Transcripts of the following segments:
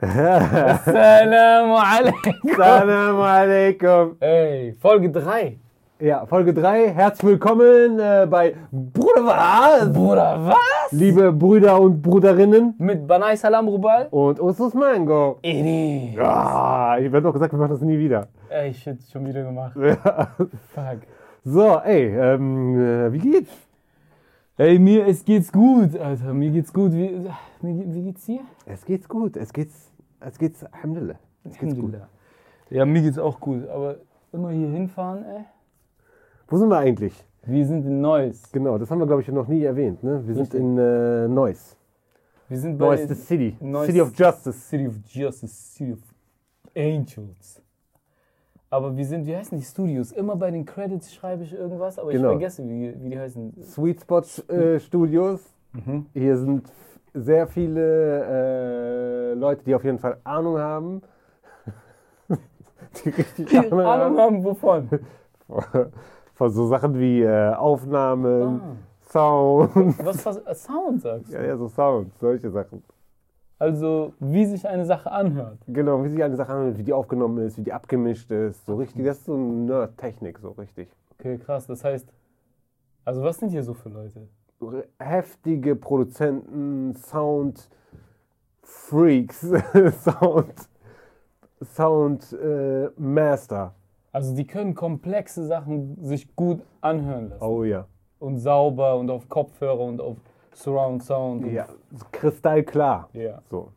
Assalamu alaikum. Salam alaikum. Ey, Folge 3. Ja, Folge 3. Herzlich willkommen äh, bei Bruder was? Bruder, was? Liebe Brüder und Bruderinnen Mit Banai Salam Rubal? und Usus Mango. Eri. Ja, ich werde noch gesagt, wir machen das nie wieder. Ey, shit, schon wieder gemacht. Ja. Fuck. So, ey, ähm, äh, wie geht's? Ey, mir es geht's gut, Alter. Mir geht's gut. Wie, wie, wie geht's dir? Es geht's gut, es geht's, es geht's, Alhamdulillah. Es geht's gut. Ja, mir geht's auch gut. Aber immer hier hinfahren, ey. Wo sind wir eigentlich? Wir sind in Neuss. Genau, das haben wir, glaube ich, noch nie erwähnt. Ne? Wir sind Richtig. in äh, Neuss. Wir sind bei Neuss, the City. Neuss- City of Justice. City of Justice, City of Angels. Aber wir sind, wie heißen die Studios? Immer bei den Credits schreibe ich irgendwas, aber Genau. ich vergesse, wie, wie die heißen. Sweet Spot äh, Studios. Mhm. Hier sind sehr viele äh, Leute, die auf jeden Fall Ahnung haben. die richtig Die Ahnung, Ahnung haben. haben wovon? Von so Sachen wie äh, Aufnahmen, Ah, Sound. was, was äh, Sound sagst du? Ja, ja, so Sound, solche Sachen. Also, wie sich eine Sache anhört. Genau, wie sich eine Sache anhört, wie die aufgenommen ist, wie die abgemischt ist. So richtig, das ist so Nerd-Technik, so richtig. Okay, krass. Das heißt, also was sind hier so für Leute? Heftige Produzenten, Sound, Freaks, Sound, Sound äh, Master. Also, die können komplexe Sachen sich gut anhören lassen. Oh ja. Und sauber und auf Kopfhörer und auf Surround Sound. Und, Ja, kristallklar. ja. So.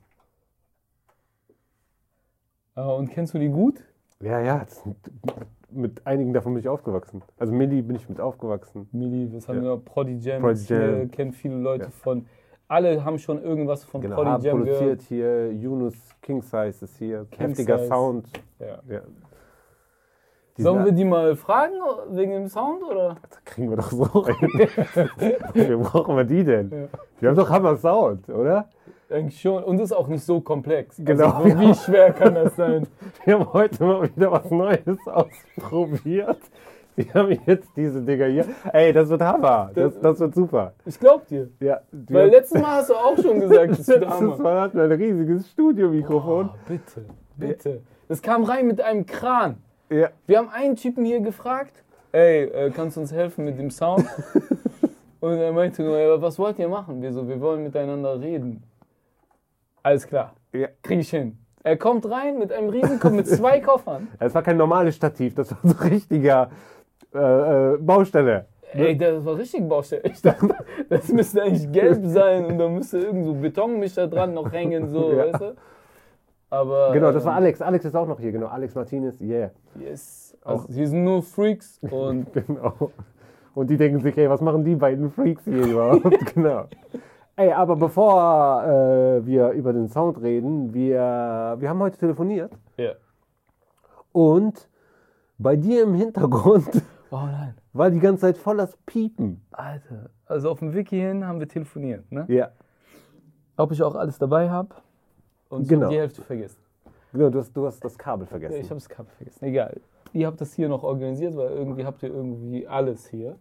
Äh, Und kennst du die gut? Ja, ja, mit einigen davon bin ich aufgewachsen. Also Milli bin ich mit aufgewachsen. Mili, was haben Ja. wir? Prodi Jam. Prodi ist hier, Jam. kennen viele Leute Ja. von. Alle haben schon irgendwas von Genau, Prodi haben Jam produziert hier, Yunus King Size ist hier, King heftiger Size. Sound. gehört. Ja. Ja. Sollen wir die mal fragen wegen dem Sound oder? kriegen wir doch so hin. Wie brauchen wir die denn? Ja. Die haben doch Hammer Sound, oder? Eigentlich schon. Und ist auch nicht so komplex. Genau, Also, wie schwer kann das sein? Wir haben heute mal wieder was Neues ausprobiert. Wir haben jetzt diese Dinger hier. Ey, das wird Hammer. Das, das wird super. Ich glaub dir. Ja, Weil letztes Mal hast du auch schon gesagt, das wird letztes Hammer. Mal hatten wir ein riesiges Studiomikrofon. Oh, bitte, bitte. Das kam rein mit einem Kran. Ja, Wir haben einen Typen hier gefragt, ey, äh, kannst du uns helfen mit dem Sound? Und er meinte nur, "Ja, was wollt ihr machen? Wir so, wir wollen miteinander reden. Alles klar, ja. krieg ich hin. Er kommt rein mit einem riesen mit zwei Koffern. Es war kein normales Stativ, das war so ein richtiger äh, äh, Baustelle. Ey, das war richtig Baustelle. Ich dachte, das müsste eigentlich gelb sein und da müsste irgend so Betonmischer dran noch hängen, so, Ja. weißt du? Aber. Genau, das war ähm, Alex. Alex ist auch noch hier, genau. Alex Martinez, yeah. Yes. Also, hier sind nur Freaks und Genau. Und die denken sich, ey, was machen die beiden Freaks hier überhaupt? genau. Ey, aber bevor äh, wir über den Sound reden, wir, wir haben heute telefoniert ja. und bei dir im Hintergrund Oh nein. war die ganze Zeit voll das Piepen. Alter. Also auf dem Wiki hin haben wir telefoniert, ne? Ja, Ob ich auch alles dabei habe und Genau. die Hälfte vergessen. genau, du hast, du hast das Kabel vergessen. ich habe das Kabel vergessen. Egal. Ihr habt das hier noch organisiert, weil irgendwie habt ihr irgendwie alles hier.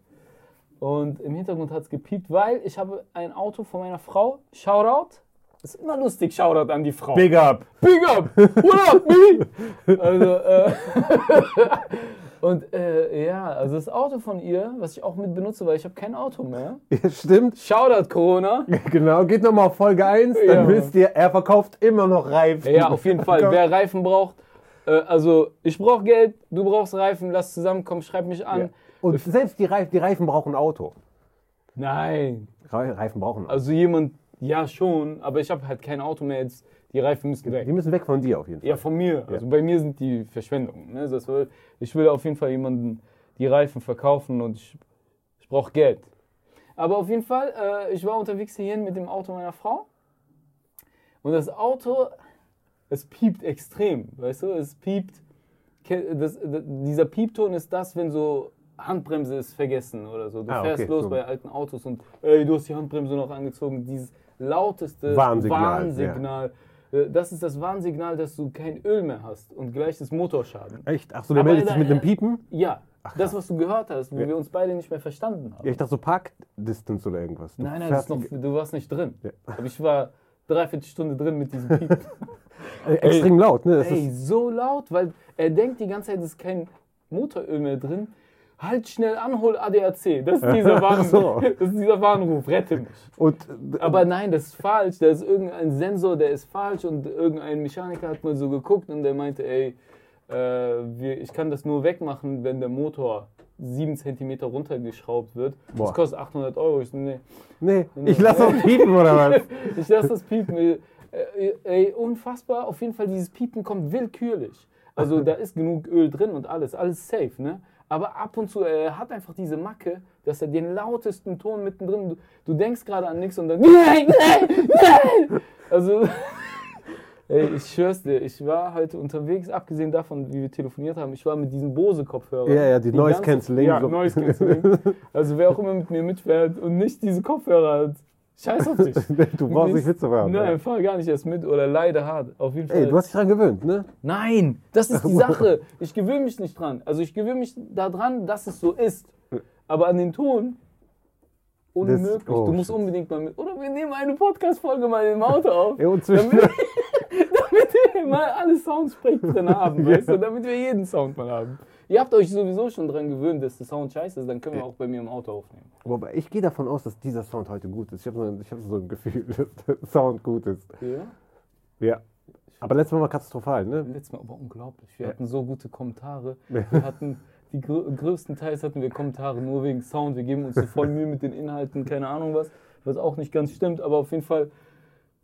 Und im Hintergrund hat es gepiept, weil ich habe ein Auto von meiner Frau. Shoutout. Ist immer lustig, Shoutout an die Frau. Big up! Big up! What up, me? Also, äh, und äh, ja, also das Auto von ihr, was ich auch mit benutze, weil ich habe kein Auto mehr. Ja, stimmt. Shoutout Corona. Genau, geht nochmal auf Folge 1, dann Ja. wisst ihr, er verkauft immer noch Reifen. Ja, auf jeden Fall. Wer Reifen braucht, äh, also ich brauche Geld, du brauchst Reifen, lass zusammenkommen, schreib mich an. Ja. Und selbst die Reifen, die Reifen brauchen ein Auto. Nein. Re- Reifen brauchen ein Auto. Also jemand, ja schon, aber ich habe halt kein Auto mehr jetzt. Die Reifen müssen weg. Die müssen weg von dir auf jeden Fall. Ja, von mir. Also bei mir sind die Verschwendung. Ne? Das will, ich will auf jeden Fall jemanden die Reifen verkaufen und ich, ich brauche Geld. Aber auf jeden Fall, äh, ich war unterwegs hierhin mit dem Auto meiner Frau. Und das Auto, es piept extrem, weißt du? Es piept. Das, das, dieser Piepton ist das, wenn so Handbremse ist vergessen oder so. Du Ah, fährst okay, los so. bei alten Autos und ey, du hast die Handbremse noch angezogen. Dieses lauteste Warnsignal, Warnsignal. Äh, Das ist das Warnsignal, dass du kein Öl mehr hast und gleich ist Motorschaden. Echt? Ach so, der Aber meldet sich mit einem Piepen? Ja, krass. das, was du gehört hast, wo Ja. wir uns beide nicht mehr verstanden haben. Ja, ich dachte so Parkdistance oder irgendwas. Du nein, nein, das ist fährst- noch, du warst nicht drin. Ja. Aber ich war dreiviertel Stunde drin mit diesem Piep. Äh, extrem laut, ne? Das Ey, ist, so laut, weil er denkt die ganze Zeit, es ist kein Motoröl mehr drin. Halt schnell an, hol ADAC. Das ist dieser, Warn so. das ist dieser Warnruf, rette mich. und Aber nein, das ist falsch. Da ist irgendein Sensor, der ist falsch und irgendein Mechaniker hat mal so geguckt und der meinte, ey, äh, wir, ich kann das nur wegmachen, wenn der Motor 7 cm runtergeschraubt wird. Boah. Das kostet 800 Euro. Ich so, nee. nee, ich lasse auch piepen oder was? Ich lasse das piepen. Äh, ey, unfassbar. Auf jeden Fall, dieses Piepen kommt willkürlich. Also da ist genug Öl drin und alles, alles safe, ne? Aber ab und zu, äh, er hat einfach diese Macke, dass er den lautesten Ton mittendrin, du, du denkst gerade an nichts und dann, nein, nein, nein! Also, ey, ich schwör's dir, ich war heute unterwegs, abgesehen davon, wie wir telefoniert haben, ich war mit diesen Bose-Kopfhörern. Ja, ja, die Noise ganze- Cancelling, Ja, so. Noise Cancelling. Also wer auch immer mit mir mitfährt und nicht diese Kopfhörer hat, scheiß auf dich. Du brauchst nicht mitzufahren. Nein, fahr gar nicht erst mit oder leider hart. Auf jeden Fall. Ey, du hast dich dran gewöhnt, ne? Nein, das ist die Sache. Ich gewöhne mich nicht dran. Also ich gewöhne mich daran, dass es so ist. Aber an den Ton unmöglich. oh, du musst shit. unbedingt mal mit. Oder wir nehmen eine Podcast-Folge mal im Auto auf. Ja, und damit, damit wir mal alle Soundsprech drin haben, weißt du? Damit wir jeden Sound mal haben. Ihr habt euch sowieso schon dran gewöhnt, dass der Sound scheiße ist, dann können wir auch bei mir im Auto aufnehmen. Wobei, ich gehe davon aus, dass dieser Sound heute gut ist. Ich habe so, ich hab so ein Gefühl, dass der Sound gut ist. Ja? Ja. Aber letztes Mal war katastrophal, ne? Letztes Mal aber unglaublich. Wir Ja. hatten so gute Kommentare. Wir hatten die grö größtenteils hatten wir Kommentare nur wegen Sound. Wir geben uns so voll Mühe mit den Inhalten, keine Ahnung was, was auch nicht ganz stimmt, aber auf jeden Fall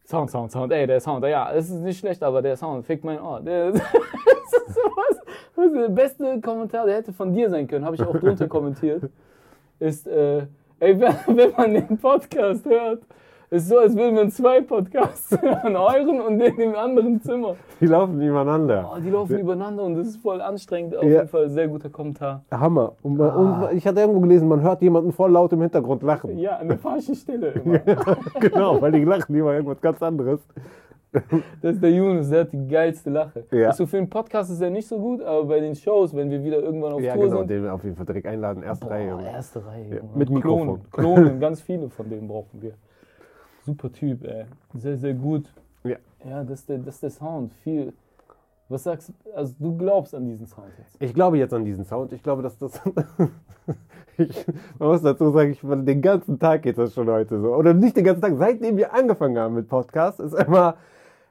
Sound, Sound, Sound. Ey, der Sound, ja, es ist nicht schlecht, aber der Sound fickt mein Ohr. Der, das ist sowas. Was der beste Kommentar, der hätte von dir sein können, habe ich auch drunter kommentiert. Ist, äh, ey, wenn man den Podcast hört, ist so, als würden wir zwei Podcasts hören, euren und den im anderen Zimmer. Die laufen nebeneinander. Oh, die laufen übereinander und das ist voll anstrengend. Auf Ja. jeden Fall sehr guter Kommentar. Hammer. Und, man, und ich hatte irgendwo gelesen, man hört jemanden voll laut im Hintergrund lachen. Ja, an der falschen Stelle immer. genau, weil die lachen immer irgendwas ganz anderes. Das ist der Yunus, der hat die geilste Lache. Ja. So für einen Podcast ist er nicht so gut, aber bei den Shows, wenn wir wieder irgendwann auf Ja, Tour genau, sind. den wir auf jeden Fall direkt einladen, erste Reihe. Boah, erste Reihe. Ja, mit Klonen, Mikrofon. Klonen, ganz viele von denen brauchen wir. Super Typ, ey. Sehr, sehr gut. Ja. Ja, das ist der, das ist der Sound. Viel. Was sagst du? Also, du glaubst an diesen Sound jetzt? Ich glaube jetzt an diesen Sound. Ich glaube, dass das. ich, man muss dazu sagen, ich, den ganzen Tag geht das schon heute so. Oder nicht den ganzen Tag. Seitdem wir angefangen haben mit Podcast, ist immer.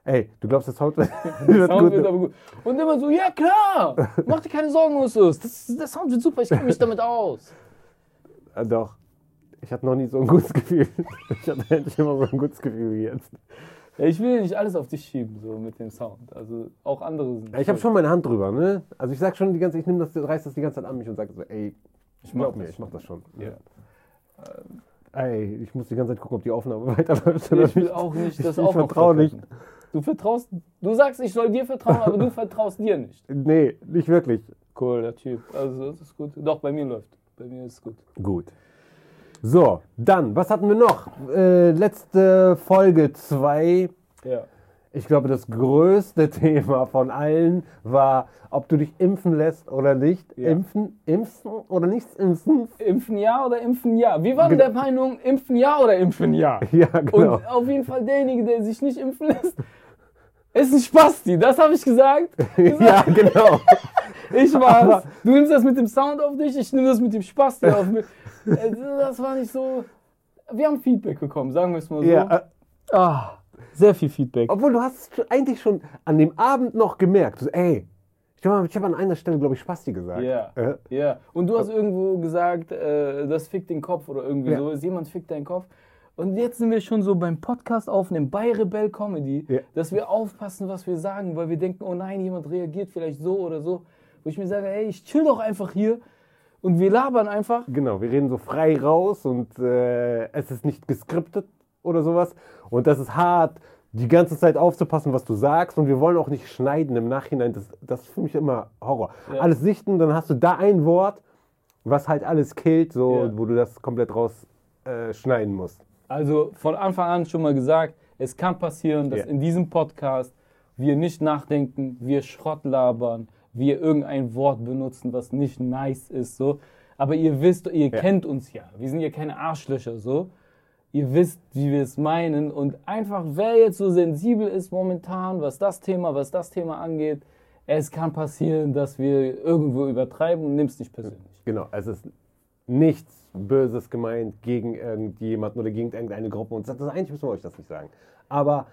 Ey, du glaubst, der Sound wird, wird Sound gut? wird aber gut. Und immer so, ja klar, mach dir keine Sorgen, Justus. Das, der Sound wird super, ich kenne mich damit aus. Äh, doch. Ich hatte noch nie so ein gutes Gefühl. Ich hatte eigentlich immer so ein gutes Gefühl wie jetzt. Ja, ich will nicht alles auf dich schieben, so mit dem Sound. Also auch andere sind. Ja, Ich habe schon meine Hand drüber, ne? Also ich sag schon die ganze ich nehme das, reiß das die ganze Zeit an mich und sage so, ey, ich mach mir, das ich mach das schon. Ja. Ey, ich muss die ganze Zeit gucken, ob die Aufnahme weiterläuft. oder Ich will auch nicht das Ich auch noch vertraue nicht. Du vertraust, du sagst, ich soll dir vertrauen, aber du vertraust dir nicht. Nee, nicht wirklich. Cool, der Typ. Also das ist gut. Doch, bei mir läuft. Bei mir ist es gut. Gut. So, dann, was hatten wir noch? Äh, letzte Folge 2. Ja. Ich glaube, das größte Thema von allen war, ob du dich impfen lässt oder nicht. Ja. Impfen, impfen oder nichts impfen. Impfen ja oder impfen ja? Wir waren Genau. der Meinung, impfen ja oder impfen ja. Ja, genau. Und auf jeden Fall derjenige, der sich nicht impfen lässt, ist ein Spasti. Das habe ich gesagt. ja, genau. Ich war's. Du nimmst das mit dem Sound auf dich, ich nehme das mit dem Spasti auf mich. Äh, Das war nicht so. Wir haben Feedback bekommen, sagen wir es mal so. Ja, äh, Ah, sehr viel Feedback. obwohl du hast es eigentlich schon an dem Abend noch gemerkt. So, ey, ich habe hab an einer Stelle, glaube ich, Spasti gesagt. Ja, Äh, ja. Und du hast irgendwo gesagt, äh, das fickt den Kopf oder irgendwie Ja. so. Ist jemand fickt deinen Kopf. Und jetzt sind wir schon so beim Podcast aufnehmen, bei Rebell Comedy, Ja. dass wir aufpassen, was wir sagen, weil wir denken, oh nein, jemand reagiert vielleicht so oder so. Wo ich mir sage, ey, ich chill doch einfach hier und wir labern einfach. Genau, wir reden so frei raus und äh, es ist nicht geskriptet oder sowas. Und das ist hart, die ganze Zeit aufzupassen, was du sagst. Und wir wollen auch nicht schneiden im Nachhinein. Das, das ist für mich immer Horror. Ja. Alles sichten, dann hast du da ein Wort, was halt alles killt, so, Ja. wo du das komplett raus äh, schneiden musst. Also von Anfang an schon mal gesagt, es kann passieren, dass Ja. in diesem Podcast wir nicht nachdenken, wir Schrott labern, wir irgendein Wort benutzen, was nicht nice ist, so. Aber ihr wisst, ihr Ja. kennt uns ja. Wir sind ja keine Arschlöcher, so. ihr wisst, wie wir es meinen und einfach, wer jetzt so sensibel ist momentan, was das Thema, was das Thema angeht, es kann passieren, dass wir irgendwo übertreiben und nimm's nicht persönlich. Genau, es ist nichts Böses gemeint gegen irgendjemanden oder gegen irgendeine Gruppe. Und das, eigentlich müssen wir euch das nicht sagen. Aber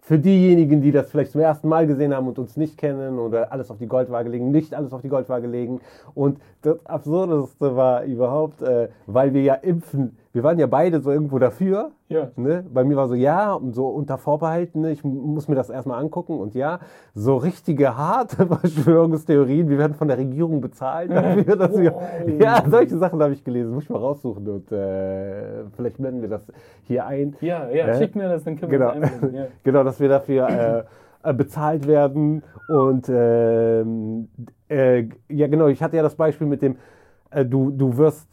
für diejenigen, die das vielleicht zum ersten Mal gesehen haben und uns nicht kennen oder alles auf die Goldwaage legen, nicht alles auf die Goldwaage legen. Und das Absurdeste war überhaupt, äh, weil wir ja impfen, wir waren ja beide so irgendwo dafür. Ja. Ne? Bei mir war so, ja, und so unter Vorbehalten, ne? ich muss mir das erstmal angucken. Und ja, so richtige harte Verschwörungstheorien, wir werden von der Regierung bezahlt dafür, dass wir, ja, solche Sachen habe ich gelesen, muss ich mal raussuchen und äh, vielleicht blenden wir das hier ein. Ja, ja, Äh, schick mir das, dann können Genau, wir das einblenden. Ja. genau, dass wir dafür äh, äh, bezahlt werden. Und ähm, äh, ja, genau, ich hatte ja das Beispiel mit dem, äh, du, du wirst,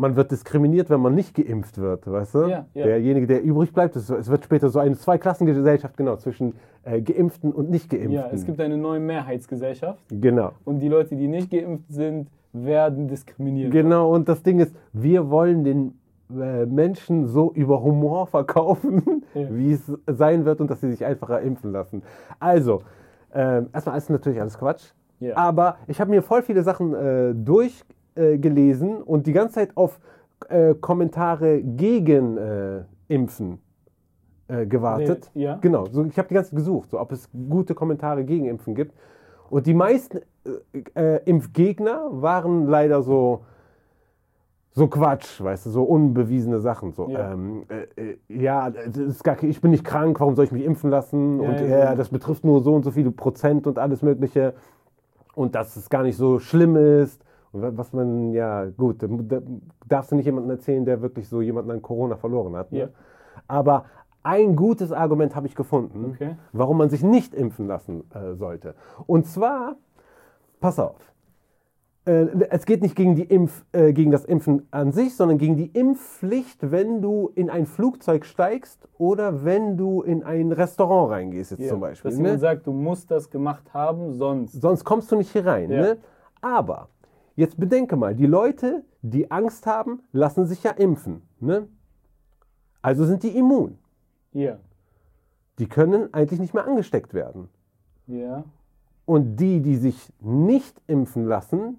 man wird diskriminiert, wenn man nicht geimpft wird, weißt du? Ja, ja. Derjenige, der übrig bleibt, es, wird später so eine Zweiklassengesellschaft, genau, zwischen äh, Geimpften und nicht Geimpften. ja, es gibt eine neue Mehrheitsgesellschaft Genau. und die Leute, die nicht geimpft sind, werden diskriminiert. Genau, und das Ding ist, wir wollen den äh, Menschen so über Humor verkaufen, Ja. wie es sein wird und dass sie sich einfacher impfen lassen. Also, ähm, erstmal ist natürlich alles Quatsch, Ja. aber ich habe mir voll viele Sachen äh, durchgelesen äh, gelesen und die ganze Zeit auf äh, Kommentare gegen äh, Impfen äh, gewartet. Ja. Genau, so, ich habe die ganze Zeit gesucht, so, ob es gute Kommentare gegen Impfen gibt. Und die meisten äh, äh, Impfgegner waren leider so, so Quatsch, weißt du, so unbewiesene Sachen. So, Ja. ähm, äh, äh, ja, gar, ich bin nicht krank, warum soll ich mich impfen lassen? Ja, und ja, ja. das betrifft nur so und so viele Prozent und alles Mögliche. Und dass es gar nicht so schlimm ist. Und wa- was man, ja, gut, da da darfst du nicht jemandem erzählen, der wirklich so jemanden an Corona verloren hat. Ne? Ja. Aber ein gutes Argument habe ich gefunden, Okay. warum man sich nicht impfen lassen äh, sollte. Und zwar, pass auf, äh, es geht nicht gegen, die Impf, äh, gegen das Impfen an sich, sondern gegen die Impfpflicht, wenn du in ein Flugzeug steigst oder wenn du in ein Restaurant reingehst, jetzt Ja. zum Beispiel. Dass Ne? jemand sagt, du musst das gemacht haben, sonst. Sonst kommst du nicht hier rein. Ja. Ne? Aber jetzt bedenke mal, die Leute, die Angst haben, lassen sich ja impfen. Ne? Also sind die immun. Ja. Die können eigentlich nicht mehr angesteckt werden. Ja. Und die, die sich nicht impfen lassen,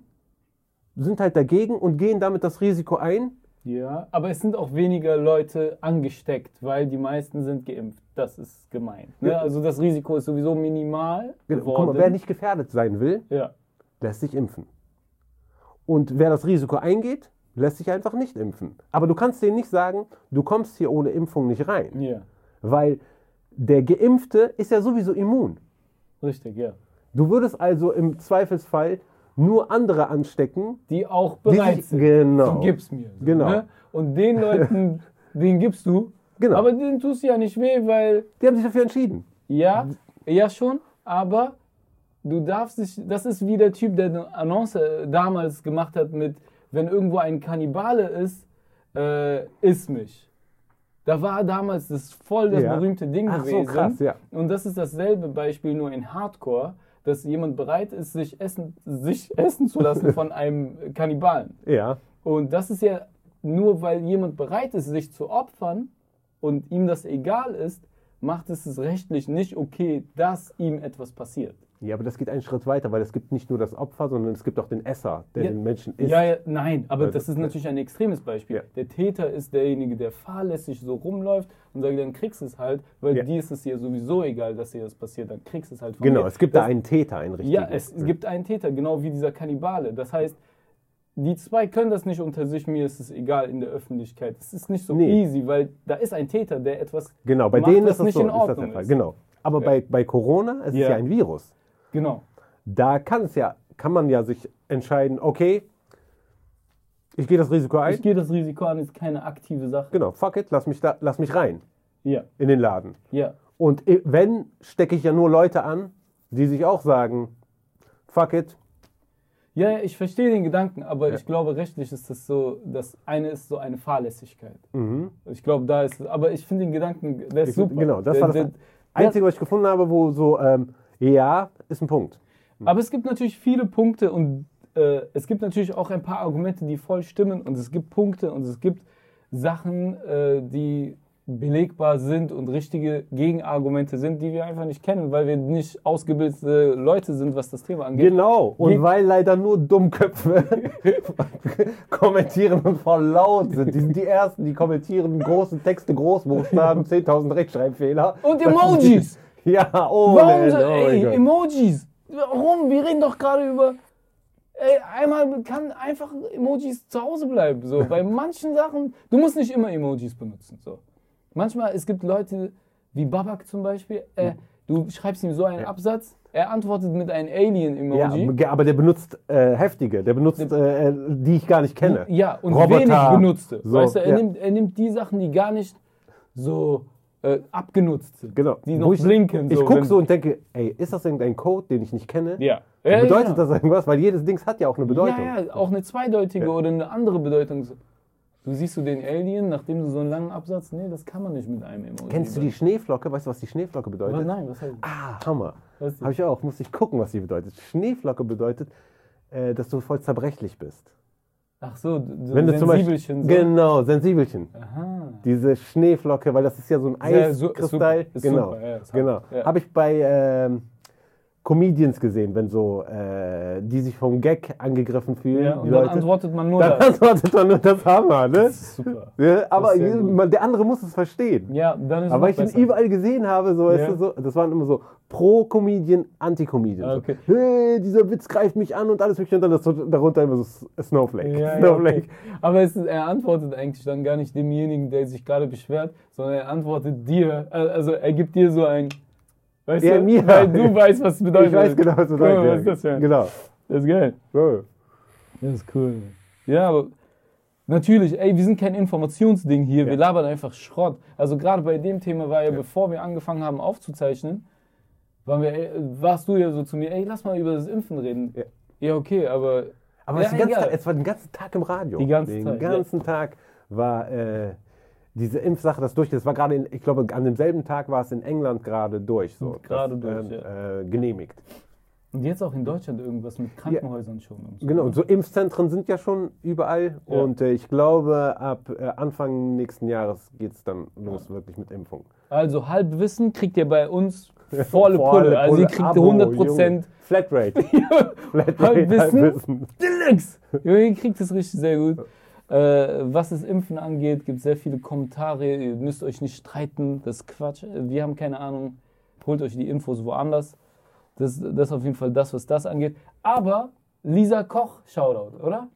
sind halt dagegen und gehen damit das Risiko ein. Ja. Aber es sind auch weniger Leute angesteckt, weil die meisten sind geimpft. Das ist gemeint. Ne? Also das Risiko ist sowieso minimal Guck geworden. mal, wer nicht gefährdet sein will, ja. lässt sich impfen. Und wer das Risiko eingeht, lässt sich einfach nicht impfen. Aber du kannst denen nicht sagen, du kommst hier ohne Impfung nicht rein. Ja. Weil der Geimpfte ist ja sowieso immun. Richtig, ja. Du würdest also im Zweifelsfall nur andere anstecken. Die auch die bereit sich- sind. Genau. So gib's mir. So, Genau. Ne? Und den Leuten, den gibst du. Genau. Aber denen tust du ja nicht weh, weil Die haben sich dafür entschieden. Ja, ja schon, aber du darfst dich, das ist wie der Typ, der eine Annonce damals gemacht hat mit, wenn irgendwo ein Kannibale ist, äh, iss mich. Da war damals das voll das Ja. berühmte Ding Ach so, gewesen. krass, ja. Und das ist dasselbe Beispiel nur in Hardcore, dass jemand bereit ist, sich essen, sich essen zu lassen von einem Kannibalen. Ja. Und das ist ja nur, weil jemand bereit ist, sich zu opfern und ihm das egal ist, macht es es rechtlich nicht okay, dass ihm etwas passiert. Ja, aber das geht einen Schritt weiter, weil es gibt nicht nur das Opfer, sondern es gibt auch den Esser, der Ja. den Menschen isst. Ja, ja, nein, aber Also, das ist natürlich ein extremes Beispiel. Ja. Der Täter ist derjenige, der fahrlässig so rumläuft und sagt, dann kriegst du es halt, weil Ja. dir ist es ja sowieso egal, dass dir das passiert, dann kriegst du es halt von Genau, mir. es gibt das, da einen Täter, einen richtigen. Ja, es gibt einen Täter, genau wie dieser Kannibale. Das heißt, die zwei können das nicht unter sich, mir ist es egal in der Öffentlichkeit. Es ist nicht so Nee. easy, weil da ist ein Täter, der etwas Genau, bei macht, denen ist das nicht so, in ist das Ordnung der Fall. ist. Genau. Aber Ja. bei, bei Corona, es Ja. ist ja ein Virus. Genau. Da kann es ja, kann man ja sich entscheiden, okay, ich gehe das Risiko ein. Ich gehe das Risiko an, ist keine aktive Sache. Genau, fuck it, lass mich, da, lass mich rein Ja, in den Laden. ja, Und wenn, stecke ich ja nur Leute an, die sich auch sagen, fuck it. ja, ich verstehe den Gedanken, aber Ja. ich glaube, rechtlich ist das so, das eine ist so eine Fahrlässigkeit. Mhm. Ich glaube, da ist aber ich finde den Gedanken, der ist Ich- super. Genau, das der, war das der, Einzige, was ich gefunden habe, wo so, ähm, ja, ist ein Punkt. Aber es gibt natürlich viele Punkte und äh, es gibt natürlich auch ein paar Argumente, die voll stimmen und es gibt Punkte und es gibt Sachen, äh, die belegbar sind und richtige Gegenargumente sind, die wir einfach nicht kennen, weil wir nicht ausgebildete Leute sind, was das Thema angeht. Genau. Und Ge- weil leider nur Dummköpfe kommentieren und voll laut sind. Die sind die Ersten, die kommentieren große Texte, Großbuchstaben, 10.000 Rechtschreibfehler. Und Emojis! Ja, oh, Warum so, oh ey. Emojis? Warum? Wir reden doch gerade über. Ey, einmal kann einfach Emojis zu Hause bleiben. So, bei manchen Sachen, du musst nicht immer Emojis benutzen. So. Manchmal, es gibt Leute wie Babak zum Beispiel, äh, du schreibst ihm so einen Absatz, er antwortet mit einem Ja, Alien-Emoji. aber der benutzt äh, heftige, der benutzt, äh, die ich gar nicht kenne. Ja, und Roboter. wenig benutzte. So, weißt du, er, ja. nimmt, er nimmt die Sachen, die gar nicht so äh, abgenutzt sind. Genau. Die Wo noch ich, blinken. Ich so, gucke wenn- so und denke, ey, ist das irgendein Code, den ich nicht kenne? Ja. ja Bedeutet ja. das irgendwas? Weil jedes Dings hat ja auch eine Bedeutung. Ja, ja, auch eine zweideutige oder eine andere Bedeutung. Du siehst du den Alien, nachdem du so einen langen Absatz, nee, das kann man nicht mit einem Emoji. Kennst du die Schneeflocke? Weißt du, was die Schneeflocke bedeutet? Was, nein, was heißt das? Ah, Hammer. Habe ich auch. Musste ich gucken, was die bedeutet. Schneeflocke bedeutet, äh, dass du voll zerbrechlich bist. Ach so, so Wenn du zum Beispiel, Sensibelchen. so. Genau, Sensibelchen. Aha. Diese Schneeflocke, weil das ist ja so ein Eiskristall. super, ist genau, super, ja, genau. ja. Habe ich bei ähm, Comedians gesehen, wenn so, äh, die sich vom Gag angegriffen fühlen. Ja, und dann Leute. antwortet man nur Dann das. antwortet man nur das Hammer, ne? Das ist super. Ja, aber gut. man, der andere muss es verstehen. Ja, dann ist es Aber weil ich ihn besser. überall gesehen habe, so, Ja. so, das waren immer so Pro-Comedian, Anti-Comedian. Okay. So, hey, dieser Witz greift mich an und alles mögliche. Und dann ist darunter immer so Snowflake. Ja, Snowflake. okay. Aber es ist, er antwortet eigentlich dann gar nicht demjenigen, der sich gerade beschwert, sondern er antwortet dir. Äh, Also er gibt dir so ein. Weißt Ja, du? mir. Weil du weißt, was es bedeutet. Ich weiß genau, was Guck mal, sagst. was ist das für ein- Genau. Das ist geil. So. Das ist cool. Ja, aber natürlich, ey, wir sind kein Informationsding hier, wir Ja. labern einfach Schrott. Also gerade bei dem Thema war ja, bevor wir angefangen haben aufzuzeichnen, waren wir, ey, warst du ja so zu mir, ey, lass mal über das Impfen reden. Ja. Ja, okay, aber. Aber ja, es, den. Tag, es war den ganzen Tag im Radio. Die ganze den Zeit, ja. ganzen Tag war äh, diese Impfsache, das durch. Das war gerade, in, ich glaube, an demselben Tag war es in England gerade durch. So, Gerade das, durch, äh, genehmigt. Und jetzt auch in Deutschland irgendwas mit Krankenhäusern schon. Und so. Genau, so Impfzentren sind ja schon überall. Ja. Und äh, ich glaube, ab äh, Anfang nächsten Jahres geht es dann los, wirklich mit Impfung. Also Halbwissen kriegt ihr bei uns volle Volle Pulle. Also ihr Pulle, kriegt Abo, 100 Junge. Prozent Flatrate. Flatrate Halbwissen. Halbwissen. Deluxe. Junge, ihr kriegt es richtig sehr gut. Äh, was das Impfen angeht, gibt es sehr viele Kommentare. Ihr müsst euch nicht streiten. Das ist Quatsch. Wir haben keine Ahnung. Holt euch die Infos woanders. Das, das ist auf jeden Fall das, was das angeht. Aber Lisa Koch, Shoutout, oder?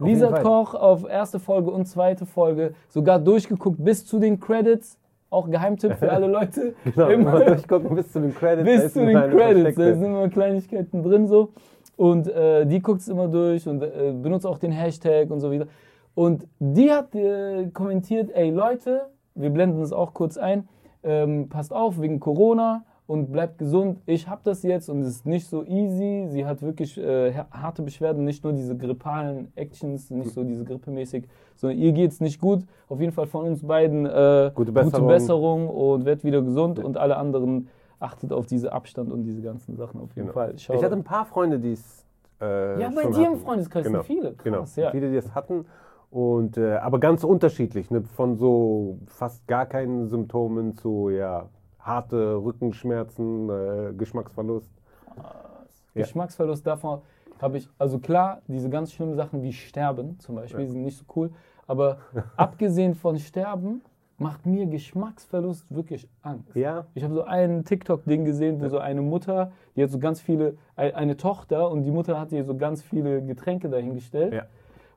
Auf Lisa. Koch auf erste Folge und zweite Folge sogar durchgeguckt bis zu den Credits. Auch Geheimtipp für alle Leute. Genau, Immer- durchgucken bis zu den Credits. bis zu den Credits. Da sind immer Kleinigkeiten drin so. Und äh, die guckt es immer durch und äh, benutzt auch den Hashtag und so wieder. Und die hat äh, kommentiert, ey Leute, wir blenden es auch kurz ein, ähm, passt auf wegen Corona und bleibt gesund. Ich habe das jetzt und es ist nicht so easy. Sie hat wirklich äh, ha- harte Beschwerden, nicht nur diese grippalen Actions, nicht so diese grippemäßig, sondern ihr geht's nicht gut. Auf jeden Fall von uns beiden äh, Gute Besserung. Besserung und wird wieder gesund und alle anderen achtet auf diese Abstand und diese ganzen Sachen auf jeden Genau. Fall. Ich hatte ein paar Freunde, die es. Äh, Ja, bei dir im. Freundeskreis sind viele. Krass, genau. ja. Viele, die es hatten. Und, äh, aber ganz unterschiedlich. Ne? Von so fast gar keinen Symptomen zu ja, harte Rückenschmerzen, äh, Geschmacksverlust. Ja. Geschmacksverlust davon habe ich, also klar, diese ganz schlimmen Sachen wie Sterben zum Beispiel Ja. sind nicht so cool, aber abgesehen von Sterben macht mir Geschmacksverlust wirklich Angst. Ja, Ich habe so ein TikTok-Ding gesehen, wo so eine Mutter, die hat so ganz viele, ein- eine Tochter und die Mutter hat ihr so ganz viele Getränke dahingestellt Ja.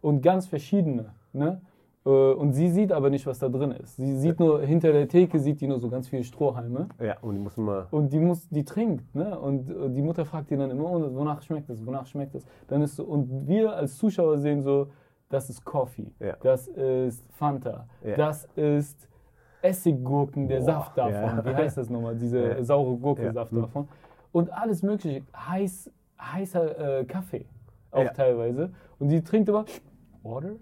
Und ganz verschiedene. Ne? Äh, Und sie sieht aber nicht, was da drin ist. Sie sieht nur hinter der Theke, sieht die nur so ganz viele Strohhalme. ja, und die müssen mal. Und die muss, die trinkt, ne? Und äh, die Mutter fragt die dann immer, "Und wonach schmeckt das? Wonach schmeckt das? Dann ist so, und wir als Zuschauer sehen so, das ist Coffee, Ja. das ist Fanta, Ja. das ist Essiggurken, der Boah, Saft davon. ja. Wie heißt das nochmal? Diese saure Gurke, Ja. Saft Hm. davon. Und alles mögliche, heiß, heißer äh, Kaffee auch teilweise. Und die trinkt immer Water,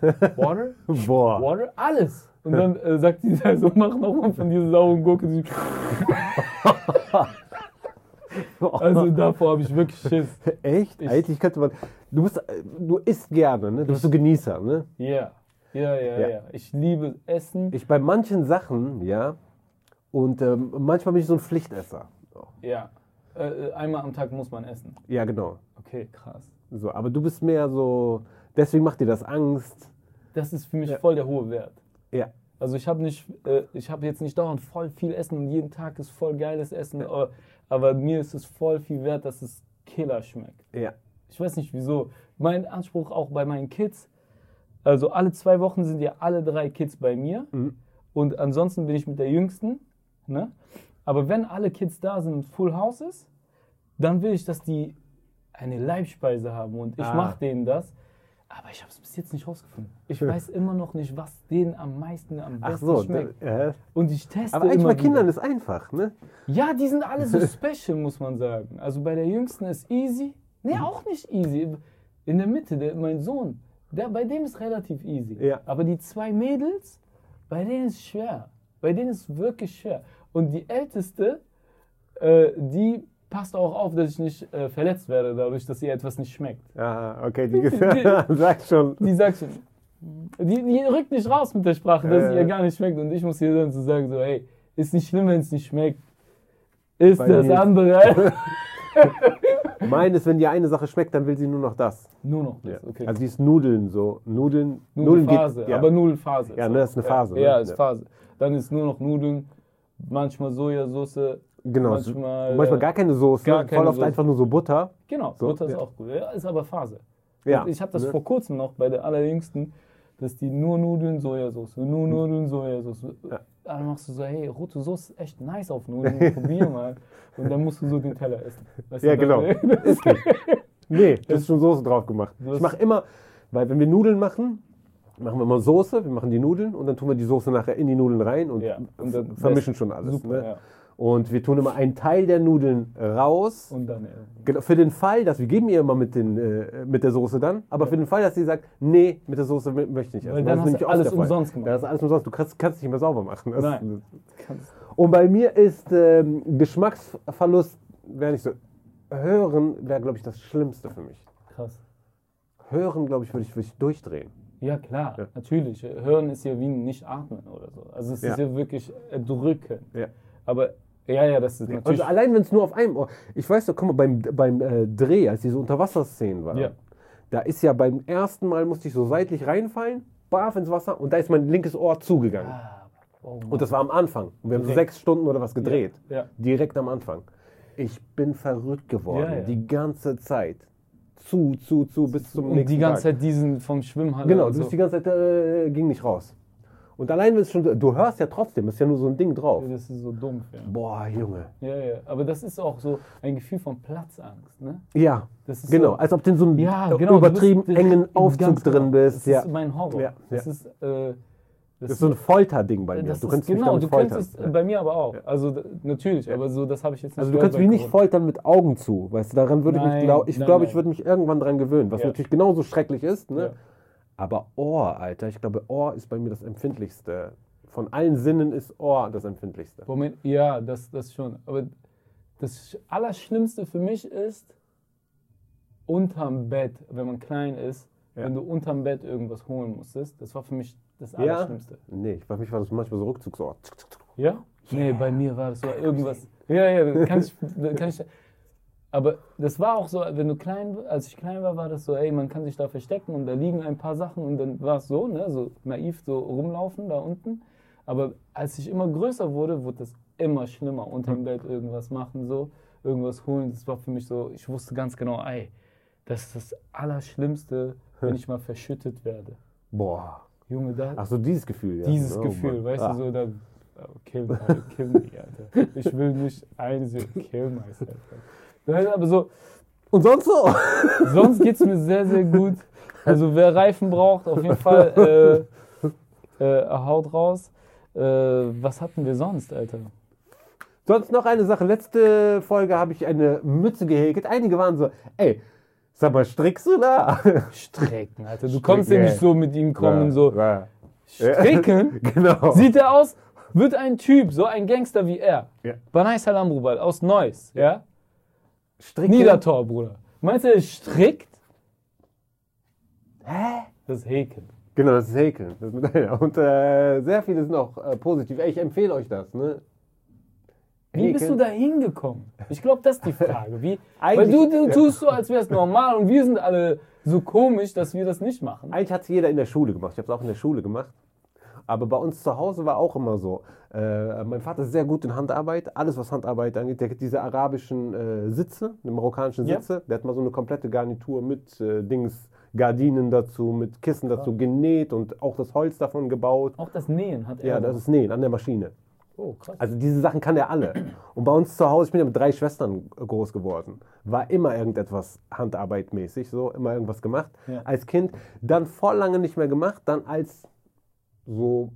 Water, Boah. Water, alles. Und dann äh, sagt sie so, mach nochmal von dieser sauren Gurke. Also davor habe ich wirklich Schiss. Echt? Ich- Eigentlich könnte man. Du, bist, äh, du isst gerne, ne? Du bist so Genießer, ne? Ja. Ja, ja, Ja. ja. Ich liebe Essen. Ich bei manchen Sachen, ja, und ähm, manchmal bin ich so ein Pflichtesser. Ja. Äh, einmal am Tag muss man essen. Ja, genau. Okay, krass. So, aber du bist mehr so, deswegen macht dir das Angst. Das ist für mich Ja. voll der hohe Wert. Ja. Also ich habe nicht, äh, ich habe jetzt nicht dauernd voll viel Essen und jeden Tag ist voll geiles Essen, aber, aber mir ist es voll viel wert, dass es Killer schmeckt. Ja. Ich weiß nicht wieso. Mein Anspruch auch bei meinen Kids, also alle zwei Wochen sind ja alle drei Kids bei mir Mhm. und ansonsten bin ich mit der Jüngsten. Ne? Aber wenn alle Kids da sind und Full House ist, dann will ich, dass die eine Leibspeise haben und ich Ah. mache denen das. Aber ich habe es bis jetzt nicht rausgefunden. Ich weiß immer noch nicht, was denen am meisten, am besten so, schmeckt. äh, Und ich teste aber eigentlich bei Kindern wieder. ist einfach, ne? Ja, die sind alle so special, muss man sagen. Also bei der Jüngsten ist easy. Nee, Mhm. auch nicht easy. In der Mitte, der, mein Sohn, der, bei dem ist relativ easy. Ja. Aber die zwei Mädels, bei denen ist schwer. Bei denen ist wirklich schwer. Und die Älteste, äh, die passt auch auf, dass ich nicht äh, verletzt werde, dadurch, dass ihr etwas nicht schmeckt. Ja, okay, die sagt schon. Die sagt schon, die, die rückt nicht raus mit der Sprache, dass Ja. ihr gar nicht schmeckt. Und ich muss ihr dann so sagen, so, hey, ist nicht schlimm, wenn es nicht schmeckt. Ist das ist- andere. Meines, wenn dir eine Sache schmeckt, dann will sie nur noch das. Nur noch Ja. das, okay. Also die ist Nudeln so. Nudeln, Nudelphase, ja. aber Nudelphase. Ja, ne, das ist eine Phase, Ja, ne? ja ist Ja. Phase. Dann ist nur noch Nudeln, manchmal Sojasauce. Genau. Manchmal, Manchmal äh, gar keine Soße, gar voll keine oft Soße. einfach nur so Butter. Genau, So, Butter ist ja. auch gut. Ja, ist aber Phase. Ja. Und ich habe das ne? vor kurzem noch bei der allerjüngsten, dass die nur Nudeln, Sojasauce, nur Nudeln, Sojasauce. Hm. Ja. Dann machst du so, hey, rote Soße ist echt nice auf Nudeln, probier mal. Und dann musst du so den Teller essen. Weißt Ja, genau. Ist nicht. Nee, das ist schon Soße drauf gemacht. Ich mache immer, weil wenn wir Nudeln machen, machen wir immer Soße, wir machen die Nudeln und dann tun wir die Soße nachher in die Nudeln rein und, Ja, und dann vermischen schon alles. Super, ne? ja. Und wir tun immer einen Teil der Nudeln raus. Und dann, äh, Genau, für den Fall, dass wir geben ihr immer mit, den, äh, mit der Soße dann, aber für den Fall, dass sie sagt, nee, mit der Soße mö- möchte ich nicht Weil essen. dann Das ist hast du alles umsonst gemacht. Ja, das ist alles umsonst. Du kannst, kannst nicht mehr sauber machen. Das, Nein. kannst, Und bei mir ist ähm, Geschmacksverlust, wäre nicht so. Hören wäre, glaube ich, das Schlimmste für mich. krass. Hören, glaube ich, würde ich, würde ich durchdrehen. Ja, klar, Ja. natürlich. Hören ist ja wie nicht atmen oder so. Also es ist Ja. ja wirklich erdrücken. Ja. Aber ja, ja, das ist natürlich. Und allein, wenn es nur auf einem Ohr. Ich weiß doch, guck mal, beim, beim äh, Dreh, als diese Unterwasserszenen waren, Ja. da ist ja beim ersten Mal, musste ich so seitlich reinfallen, barf ins Wasser und da ist mein linkes Ohr zugegangen. Ah, oh. Und das war am Anfang. Und wir haben so Direkt. sechs Stunden oder was gedreht. Ja. Direkt am Anfang. Ich bin verrückt geworden. Ja, ja. Die ganze Zeit. Zu, zu, zu, bis zum Und nächsten die ganze Tag. Zeit diesen vom Schwimmhalle. Genau, du so. bist die ganze Zeit, äh, ging nicht raus. Und allein, wenn es schon, du hörst ja trotzdem, ist ja nur so ein Ding drauf. Ja, Das ist so dumpf, ja. Boah, Junge. Ja, ja. Aber das ist auch so ein Gefühl von Platzangst, ne? Ja, Das genau. so- Als ob du in so einem Ja, genau. übertrieben bist- engen Aufzug drin genau. bist. Das ja. ist mein Horror. Ja, Das ja. ist, äh, Das ist so ein Folterding bei mir. das du ist, kannst mich genau, damit du foltern. könntest Ja. bei mir aber auch. Also natürlich, aber so das habe ich jetzt nicht Also du kannst bei mich nicht Corona. foltern mit Augen zu, weißt du, daran würde ich mich, glaub, ich glaube, ich würde mich irgendwann dran gewöhnen, was Ja. natürlich genauso schrecklich ist, ne? Ja. Aber Ohr, Alter, ich glaube, Ohr ist bei mir das empfindlichste. Von allen Sinnen ist Ohr das empfindlichste. Moment, ja, das, das schon. Aber das Allerschlimmste für mich ist, unterm Bett, wenn man klein ist, Ja. wenn du unterm Bett irgendwas holen musstest. Das war für mich das Ja? Allerschlimmste. Nee, bei mich war das manchmal so Rückzugsohr. Ja? Nee, bei mir war das so irgendwas. Ja, ja, kann ich, kann ich. Aber das war auch so, wenn du klein, als ich klein war, war das so, ey, man kann sich da verstecken und da liegen ein paar Sachen und dann war es so, ne, so naiv so rumlaufen da unten. Aber als ich immer größer wurde, wurde das immer schlimmer. Unterm Bett irgendwas machen, so, irgendwas holen. Das war für mich so, ich wusste ganz genau, ey, das ist das Allerschlimmste, wenn ich mal verschüttet werde. Boah. Junge, da, Ach so, dieses Gefühl, ja. dieses Oh Gefühl, Mann. weißt Ah. du, so, da, kill, me, kill me, Alter. Ich will nicht einsehen, kill myself. Nein, aber so, Und sonst so? sonst geht es mir sehr, sehr gut. Also wer Reifen braucht, auf jeden Fall äh, äh, haut raus. Äh, was hatten wir sonst, Alter? Sonst noch eine Sache. Letzte Folge habe ich eine Mütze gehäkelt. Einige waren so, ey, sag mal, strickst du da? Stricken, Alter. Du kommst ja Stricken. nicht so mit ihm kommen, so, Ja. stricken? Genau. Sieht er aus, wird ein Typ, so ein Gangster wie er. Ja. Banai Salam, Bruder, aus Neuss, ja? Stricken? Niedertor, Bruder. Meinst du, er strickt? Hä? Das ist Häkeln. Genau, das ist Häkeln. Ist und äh, sehr viele sind auch äh, positiv. Ey, ich empfehle euch das. Ne? Wie bist du Häkeln. da hingekommen? Ich glaube, das ist die Frage. Wie, weil du, du tust so, als wäre es normal und wir sind alle so komisch, dass wir das nicht machen. Eigentlich hat es jeder in der Schule gemacht. Ich habe es auch in der Schule gemacht. Aber bei uns zu Hause war auch immer so. Äh, mein Vater ist sehr gut in Handarbeit. Alles, was Handarbeit angeht. Der hat diese arabischen äh, Sitze, die marokkanischen Ja. Sitze. Der hat mal so eine komplette Garnitur mit äh, Dings, Gardinen dazu, mit Kissen dazu genäht und auch das Holz davon gebaut. Auch das Nähen hat er. Ja, das ist Nähen an der Maschine. oh, krass. Also diese Sachen kann er alle. Und bei uns zu Hause, ich bin ja mit drei Schwestern groß geworden, war immer irgendetwas handarbeitmäßig, so immer irgendwas gemacht Ja. als Kind. Dann voll lange nicht mehr gemacht, dann als so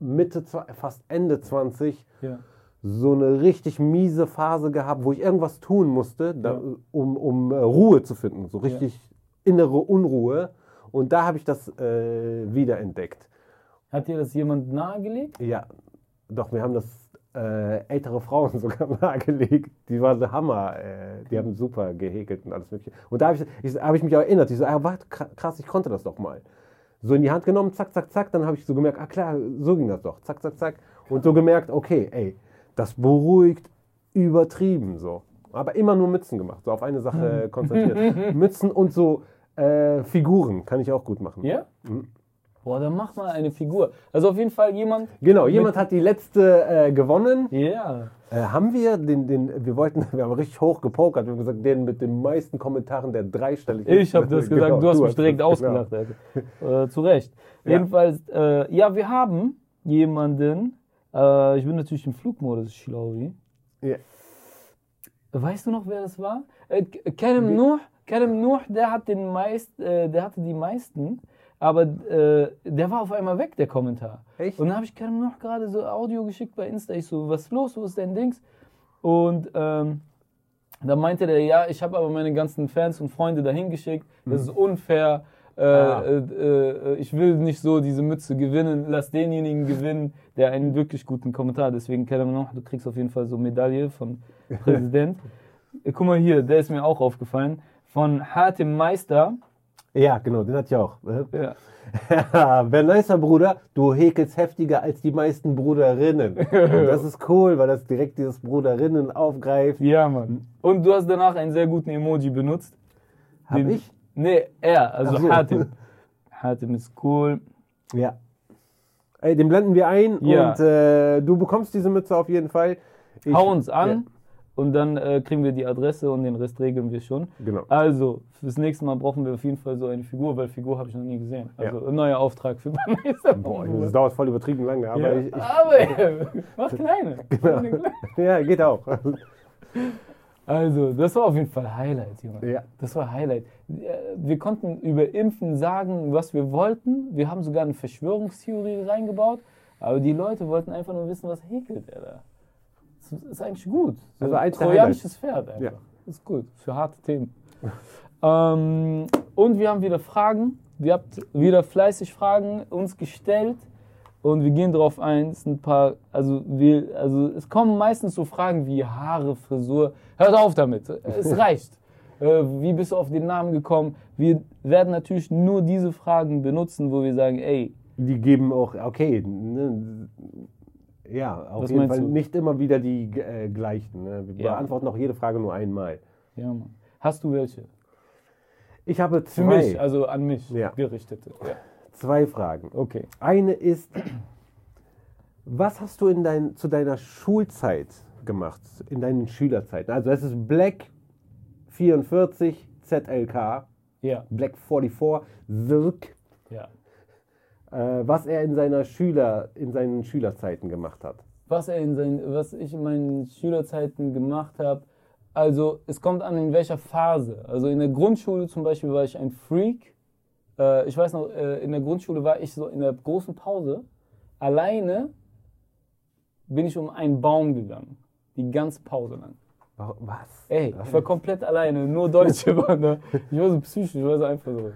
Mitte, fast Ende 20 Ja. so eine richtig miese Phase gehabt, wo ich irgendwas tun musste, da, Ja. um, um äh, Ruhe zu finden, so richtig innere Unruhe. Und da habe ich das äh, wiederentdeckt. Hat dir das jemand nahegelegt? Ja, doch, wir haben das äh, ältere Frauen sogar nahegelegt. Die waren der Hammer. Äh, die haben super gehäkelt und alles Mögliche. Und da habe ich, ich, hab ich mich auch erinnert. Ich so, ah, krass, ich konnte das doch mal. So in die Hand genommen, zack, zack, zack. Dann habe ich so gemerkt, ah klar, so ging das doch. Zack, zack, zack. Und so gemerkt, okay, ey, das beruhigt übertrieben so. Aber immer nur Mützen gemacht, so auf eine Sache konzentriert. Mützen und so äh, Figuren kann ich auch gut machen. Ja? Mhm. Boah, dann mach mal eine Figur. Also auf jeden Fall jemand. Genau, jemand hat die letzte äh, gewonnen. Ja. Äh, haben wir den, den, wir wollten, wir haben richtig hoch gepokert, wir haben gesagt, den mit den meisten Kommentaren, der dreistellig Ich habe das gesagt, Genau, du hast mich das, direkt genau. ausgelacht. Alter. Äh, zu Recht. Ja. Jedenfalls, äh, ja, wir haben jemanden. Äh, ich bin natürlich im Flugmodus, Schlauwi. Ja. Weißt du noch, wer das war? Äh, Kerem Nuh, Kerem Nuh, der hat den meist, der hatte die meisten, aber äh, der war auf einmal weg, der Kommentar. Echt? Und dann habe ich Kerem Nuh gerade so Audio geschickt bei Insta. Ich so, was ist los, wo ist dein Dings? Und ähm, da meinte der, ja, ich habe aber meine ganzen Fans und Freunde dahin geschickt. Das ist unfair. Äh, Ah. äh, äh, ich will nicht so diese Mütze gewinnen. Lass denjenigen gewinnen, der einen wirklich guten Kommentar. Deswegen, Kerem noch, du kriegst auf jeden Fall so Medaille von Präsident. Äh, Guck mal hier, der ist mir auch aufgefallen. Von Hatim Meister. Ja, genau, den hatte ich auch. Ja. Ja, wer nicer Bruder, du häkelst heftiger als die meisten Bruderinnen. Und das ist cool, weil das direkt dieses Bruderinnen aufgreift. ja, Mann. Und du hast danach einen sehr guten Emoji benutzt. Hab Den- ich? Nee, er, also Ach so. Hatim. Hatim ist cool. Ja. Ey, den blenden wir ein Ja. und äh, du bekommst diese Mütze auf jeden Fall. Ich- Hau uns an Ja, und dann äh, kriegen wir die Adresse und den Rest regeln wir schon. genau. Also, fürs nächste Mal brauchen wir auf jeden Fall so eine Figur, weil Figur habe ich noch nie gesehen. Also, ein neuer Auftrag für Vanessa. Boah, das dauert voll übertrieben lange, aber ja. ich, ich, Aber äh, mach kleine. Kleine. ja, geht auch. Also, das war auf jeden Fall Highlight, Junge. Ja. Das war Highlight. Wir konnten über Impfen sagen, was wir wollten. Wir haben sogar eine Verschwörungstheorie reingebaut. Aber die Leute wollten einfach nur wissen, was häkelt er da. Das ist eigentlich gut. So Also ein trojanisches Pferd einfach. Ja. Ist gut. Für harte Themen. ähm, und wir haben wieder Fragen. Ihr habt wieder fleißig Fragen uns gestellt. Und wir gehen darauf ein. Es ein paar, also, wir, also es kommen meistens so Fragen wie Haare, Frisur. Hört auf damit. Es reicht. Äh, wie bist du auf den Namen gekommen? Wir werden natürlich nur diese Fragen benutzen, wo wir sagen, ey, Die geben auch, okay, ne, ja, auf Was jeden Fall du? nicht immer wieder die äh, gleichen. Ne? Wir Ja. beantworten auch jede Frage nur einmal. ja Mann. Hast du welche? Ich habe Für zwei, mich, also an mich Ja. gerichtete. Ja. zwei Fragen. Okay. Eine ist, was hast du in dein, zu deiner Schulzeit gemacht, in deinen Schülerzeiten? Also es ist Black 44 ZLK, Ja, Black 44 Zirk, ja. Äh, was er in seiner Schüler, in seinen Schülerzeiten gemacht hat. Was, er in seinen, was ich in meinen Schülerzeiten gemacht habe, also es kommt an, in welcher Phase. Also in der Grundschule zum Beispiel war ich ein Freak. Äh, ich weiß noch, äh, in der Grundschule war ich so in der großen Pause. Alleine bin ich um einen Baum gegangen. Die ganze Pause lang. Was? Ey, ich war komplett alleine, nur Deutsche waren da. Ich war so psychisch, ich war so einfach so.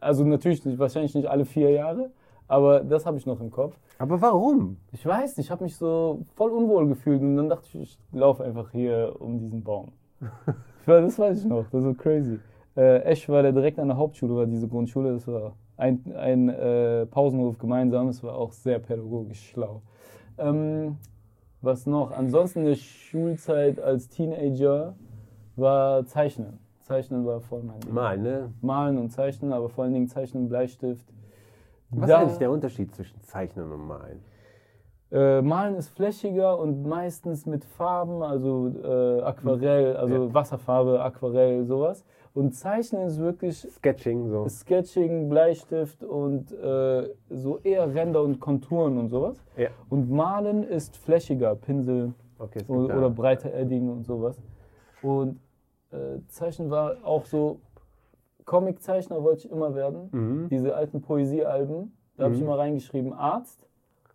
Also natürlich nicht, wahrscheinlich nicht alle vier Jahre, aber das habe ich noch im Kopf. Aber warum? Ich weiß nicht, ich habe mich so voll unwohl gefühlt und dann dachte ich, ich laufe einfach hier um diesen Baum. Das weiß ich noch, das war crazy. Äh, Esch war der direkt an der Hauptschule, war diese Grundschule, das war ein, ein äh, Pausenhof gemeinsam. Es war auch sehr pädagogisch schlau. Ähm, was noch? Ansonsten in der Schulzeit als Teenager war Zeichnen. Zeichnen war voll mein Ding. Mal, ne? Malen und Zeichnen, aber vor allen Dingen Zeichnen, Bleistift. Was Da- ist eigentlich der Unterschied zwischen Zeichnen und Malen? Äh, Malen ist flächiger und meistens mit Farben, also äh, Aquarell, also Wasserfarbe, Aquarell, sowas. Und Zeichnen ist wirklich Sketching, so. Sketching, Bleistift und äh, so eher Ränder und Konturen und sowas. Ja. Und Malen ist flächiger, Pinsel Okay, oder, oder breiter Edding und sowas. Und äh, Zeichnen war auch so, Comiczeichner wollte ich immer werden. Mhm. Diese alten Poesiealben, da habe ich Mhm. immer reingeschrieben Arzt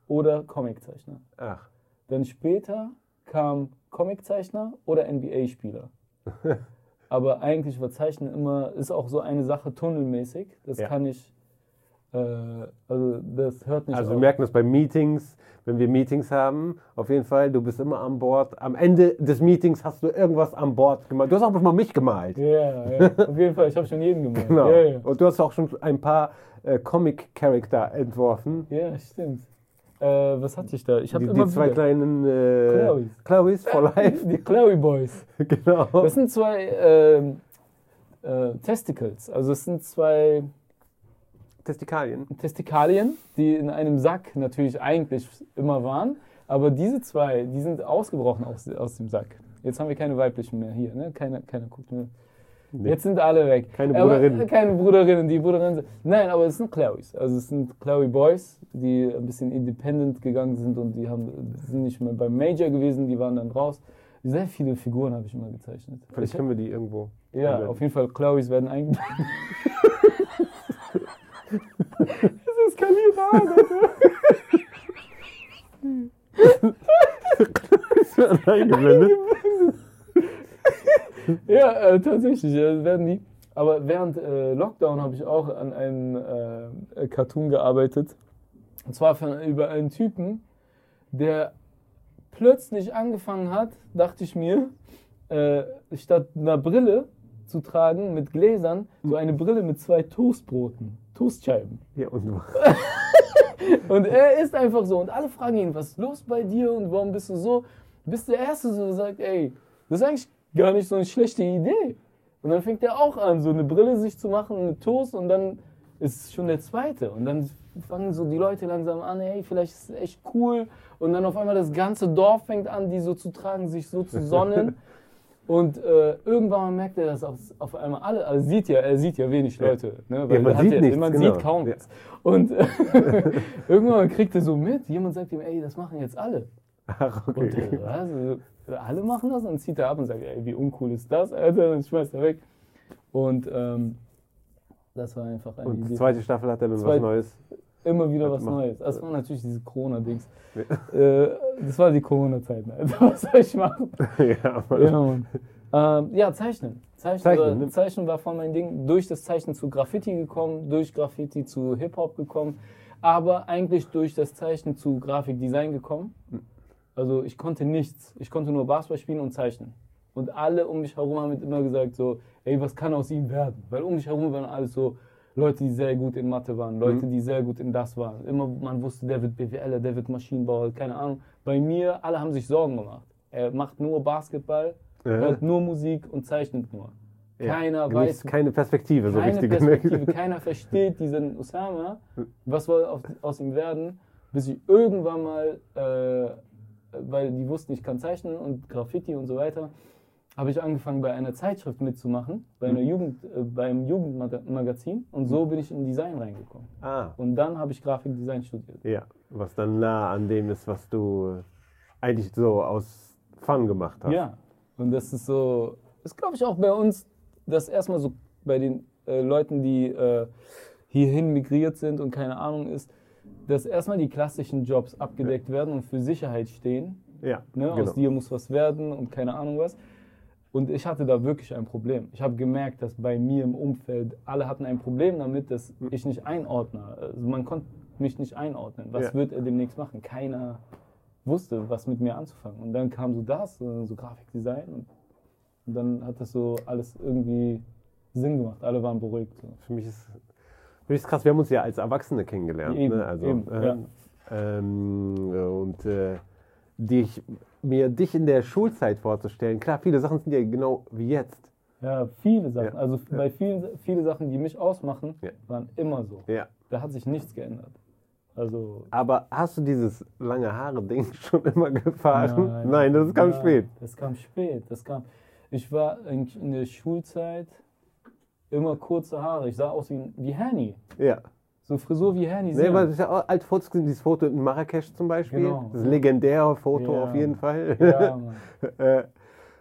oder Comiczeichner. Ach, Dann später kam Comiczeichner oder NBA-Spieler. Aber eigentlich war Zeichnen immer, ist auch so eine Sache tunnelmäßig. Das Ja. kann ich, also das hört nicht also wir auf. merken das bei Meetings, wenn wir Meetings haben, auf jeden Fall, du bist immer an Bord. Am Ende des Meetings hast du irgendwas an Bord gemalt. Du hast auch mal mich gemalt. Ja, ja, auf jeden Fall. Ich habe schon jeden gemalt. Genau. Ja. Und du hast auch schon ein paar äh, Comic-Charakter entworfen. ja, stimmt. Äh, was hatte ich da? Ich habe Die, immer die zwei wieder- kleinen äh, Chloes. Chloes for life. Die Chloe Boys. genau. Das sind zwei ähm, äh, Testicles. Also es sind zwei Testikalien. Testikalien, die in einem Sack natürlich eigentlich immer waren. Aber diese zwei, die sind ausgebrochen aus, aus dem Sack. Jetzt haben wir keine weiblichen mehr hier, ne? Keiner, keiner guckt mehr. Nee. Jetzt sind alle weg. Keine Aber, Bruderinnen. äh, keine Bruderinnen, die Bruderinnen sind. Nein, aber es sind Chloes. Also es sind Chloe Boys, die ein bisschen independent gegangen sind und die haben, sind nicht mehr beim Major gewesen, die waren dann raus. Sehr viele Figuren habe ich immer gezeichnet. Vielleicht Ich, können wir die irgendwo. ja, einblenden. auf jeden Fall, Chloes werden eingebaut. das eskaliert hart, Alter. eingeblendet. Ja, äh, tatsächlich äh, werden die. Aber während äh, Lockdown habe ich auch an einem äh, Cartoon gearbeitet. Und zwar von, über einen Typen, der plötzlich angefangen hat, dachte ich mir, äh, statt einer Brille zu tragen mit Gläsern, so eine Brille mit zwei Toastbroten, Toastscheiben. Ja, und Und er ist einfach so. Und alle fragen ihn, was ist los bei dir und warum bist du so? Du bist der Erste, so sagt, ey, das ist eigentlich gar nicht so eine schlechte Idee. Und dann fängt er auch an, so eine Brille sich zu machen mit Toast und dann ist schon der Zweite. Und dann fangen so die Leute langsam an, ey, vielleicht ist es echt cool. Und dann auf einmal das ganze Dorf fängt an, die so zu tragen, sich so zu sonnen. Und äh, irgendwann merkt er, dass auf, auf einmal alle, also sieht ja, er sieht ja wenig Leute, ne, weil man er hat sieht ja, nichts, man genau. sieht kaum Ja. was. Und äh, irgendwann kriegt er so mit, jemand sagt ihm, ey, das machen jetzt alle. Ach, Und okay. äh? Also, alle machen das? Und zieht er ab und sagt, ey, wie uncool ist das, Alter? Und schmeißt er weg. Und ähm, das war einfach eine Und die zweite Staffel hat dann was Neues. Immer wieder was Neues. Das war natürlich diese Corona-Dings. Äh, das war die Corona-Zeit, Alter. Was soll ich machen? ja, aber Ja, Mann. Ähm, ja, Zeichnen. Zeichnen, Zeichnen, war, ne? Zeichnen war voll mein Ding. Durch das Zeichnen zu Graffiti gekommen, durch Graffiti zu Hip-Hop gekommen, aber eigentlich durch das Zeichnen zu Grafikdesign gekommen. Also ich konnte nichts. Ich konnte nur Basketball spielen und zeichnen. Und alle um mich herum haben immer gesagt so, ey, was kann aus ihm werden? Weil um mich herum waren alles so Leute, die sehr gut in Mathe waren, Leute, die sehr gut in das waren. Immer man wusste, der wird BWLer, der wird Maschinenbauer, keine Ahnung. Bei mir, alle haben sich Sorgen gemacht. Er macht nur Basketball, Ja. hört nur Musik und zeichnet nur. Ja. Keiner Nicht- weiß, Keine Perspektive, so keine richtig. Perspektive, keiner versteht diesen Osama, was soll aus, aus ihm werden, bis ich irgendwann mal, äh, weil die wussten, ich kann zeichnen und Graffiti und so weiter, habe ich angefangen bei einer Zeitschrift mitzumachen, bei einer Jugend, äh, beim Jugendmagazin und so bin ich in Design reingekommen. ah, Und dann habe ich Grafikdesign studiert. ja. Was dann nah an dem ist, was du eigentlich so aus Fun gemacht hast. Ja, und das ist so, ist glaube ich auch bei uns, das erstmal so bei den äh, Leuten, die äh, hierhin migriert sind und keine Ahnung ist, dass erstmal die klassischen Jobs abgedeckt werden und für Sicherheit stehen. Ja, Ne? genau. Aus dir muss was werden und keine Ahnung was. Und ich hatte da wirklich ein Problem. Ich habe gemerkt, dass bei mir im Umfeld alle hatten ein Problem damit, dass Hm. ich nicht einordne. Also man konnte mich nicht einordnen. Was Ja. wird er demnächst machen? Keiner wusste, was mit mir anzufangen. Und dann kam so das, so so Grafikdesign. Und, und dann hat das so alles irgendwie Sinn gemacht. Alle waren beruhigt. So. Für mich ist, Höchst krass, wir haben uns ja als Erwachsene kennengelernt. Eben, ne? also, eben, äh, ja. ähm, und äh, dich, mir dich in der Schulzeit vorzustellen, klar, viele Sachen sind ja genau wie jetzt. Ja, viele Sachen. Ja. Also bei vielen viele Sachen, die mich ausmachen, Ja. waren immer so. Ja. Da hat sich nichts geändert. Also Aber hast du dieses lange Haare-Ding schon immer gefahren? Nein, das kam nein, spät. Das kam spät. Das kam. Ich war in, in der Schulzeit immer kurze Haare. Ich sah aus wie, wie Hanny. Ja. So Frisur wie Hanny. Nee, aber das ist ja auch alte Fotos gesehen, dieses Foto in Marrakesch zum Beispiel. Genau. Das legendäre Foto Ja. auf jeden Fall. ja, äh,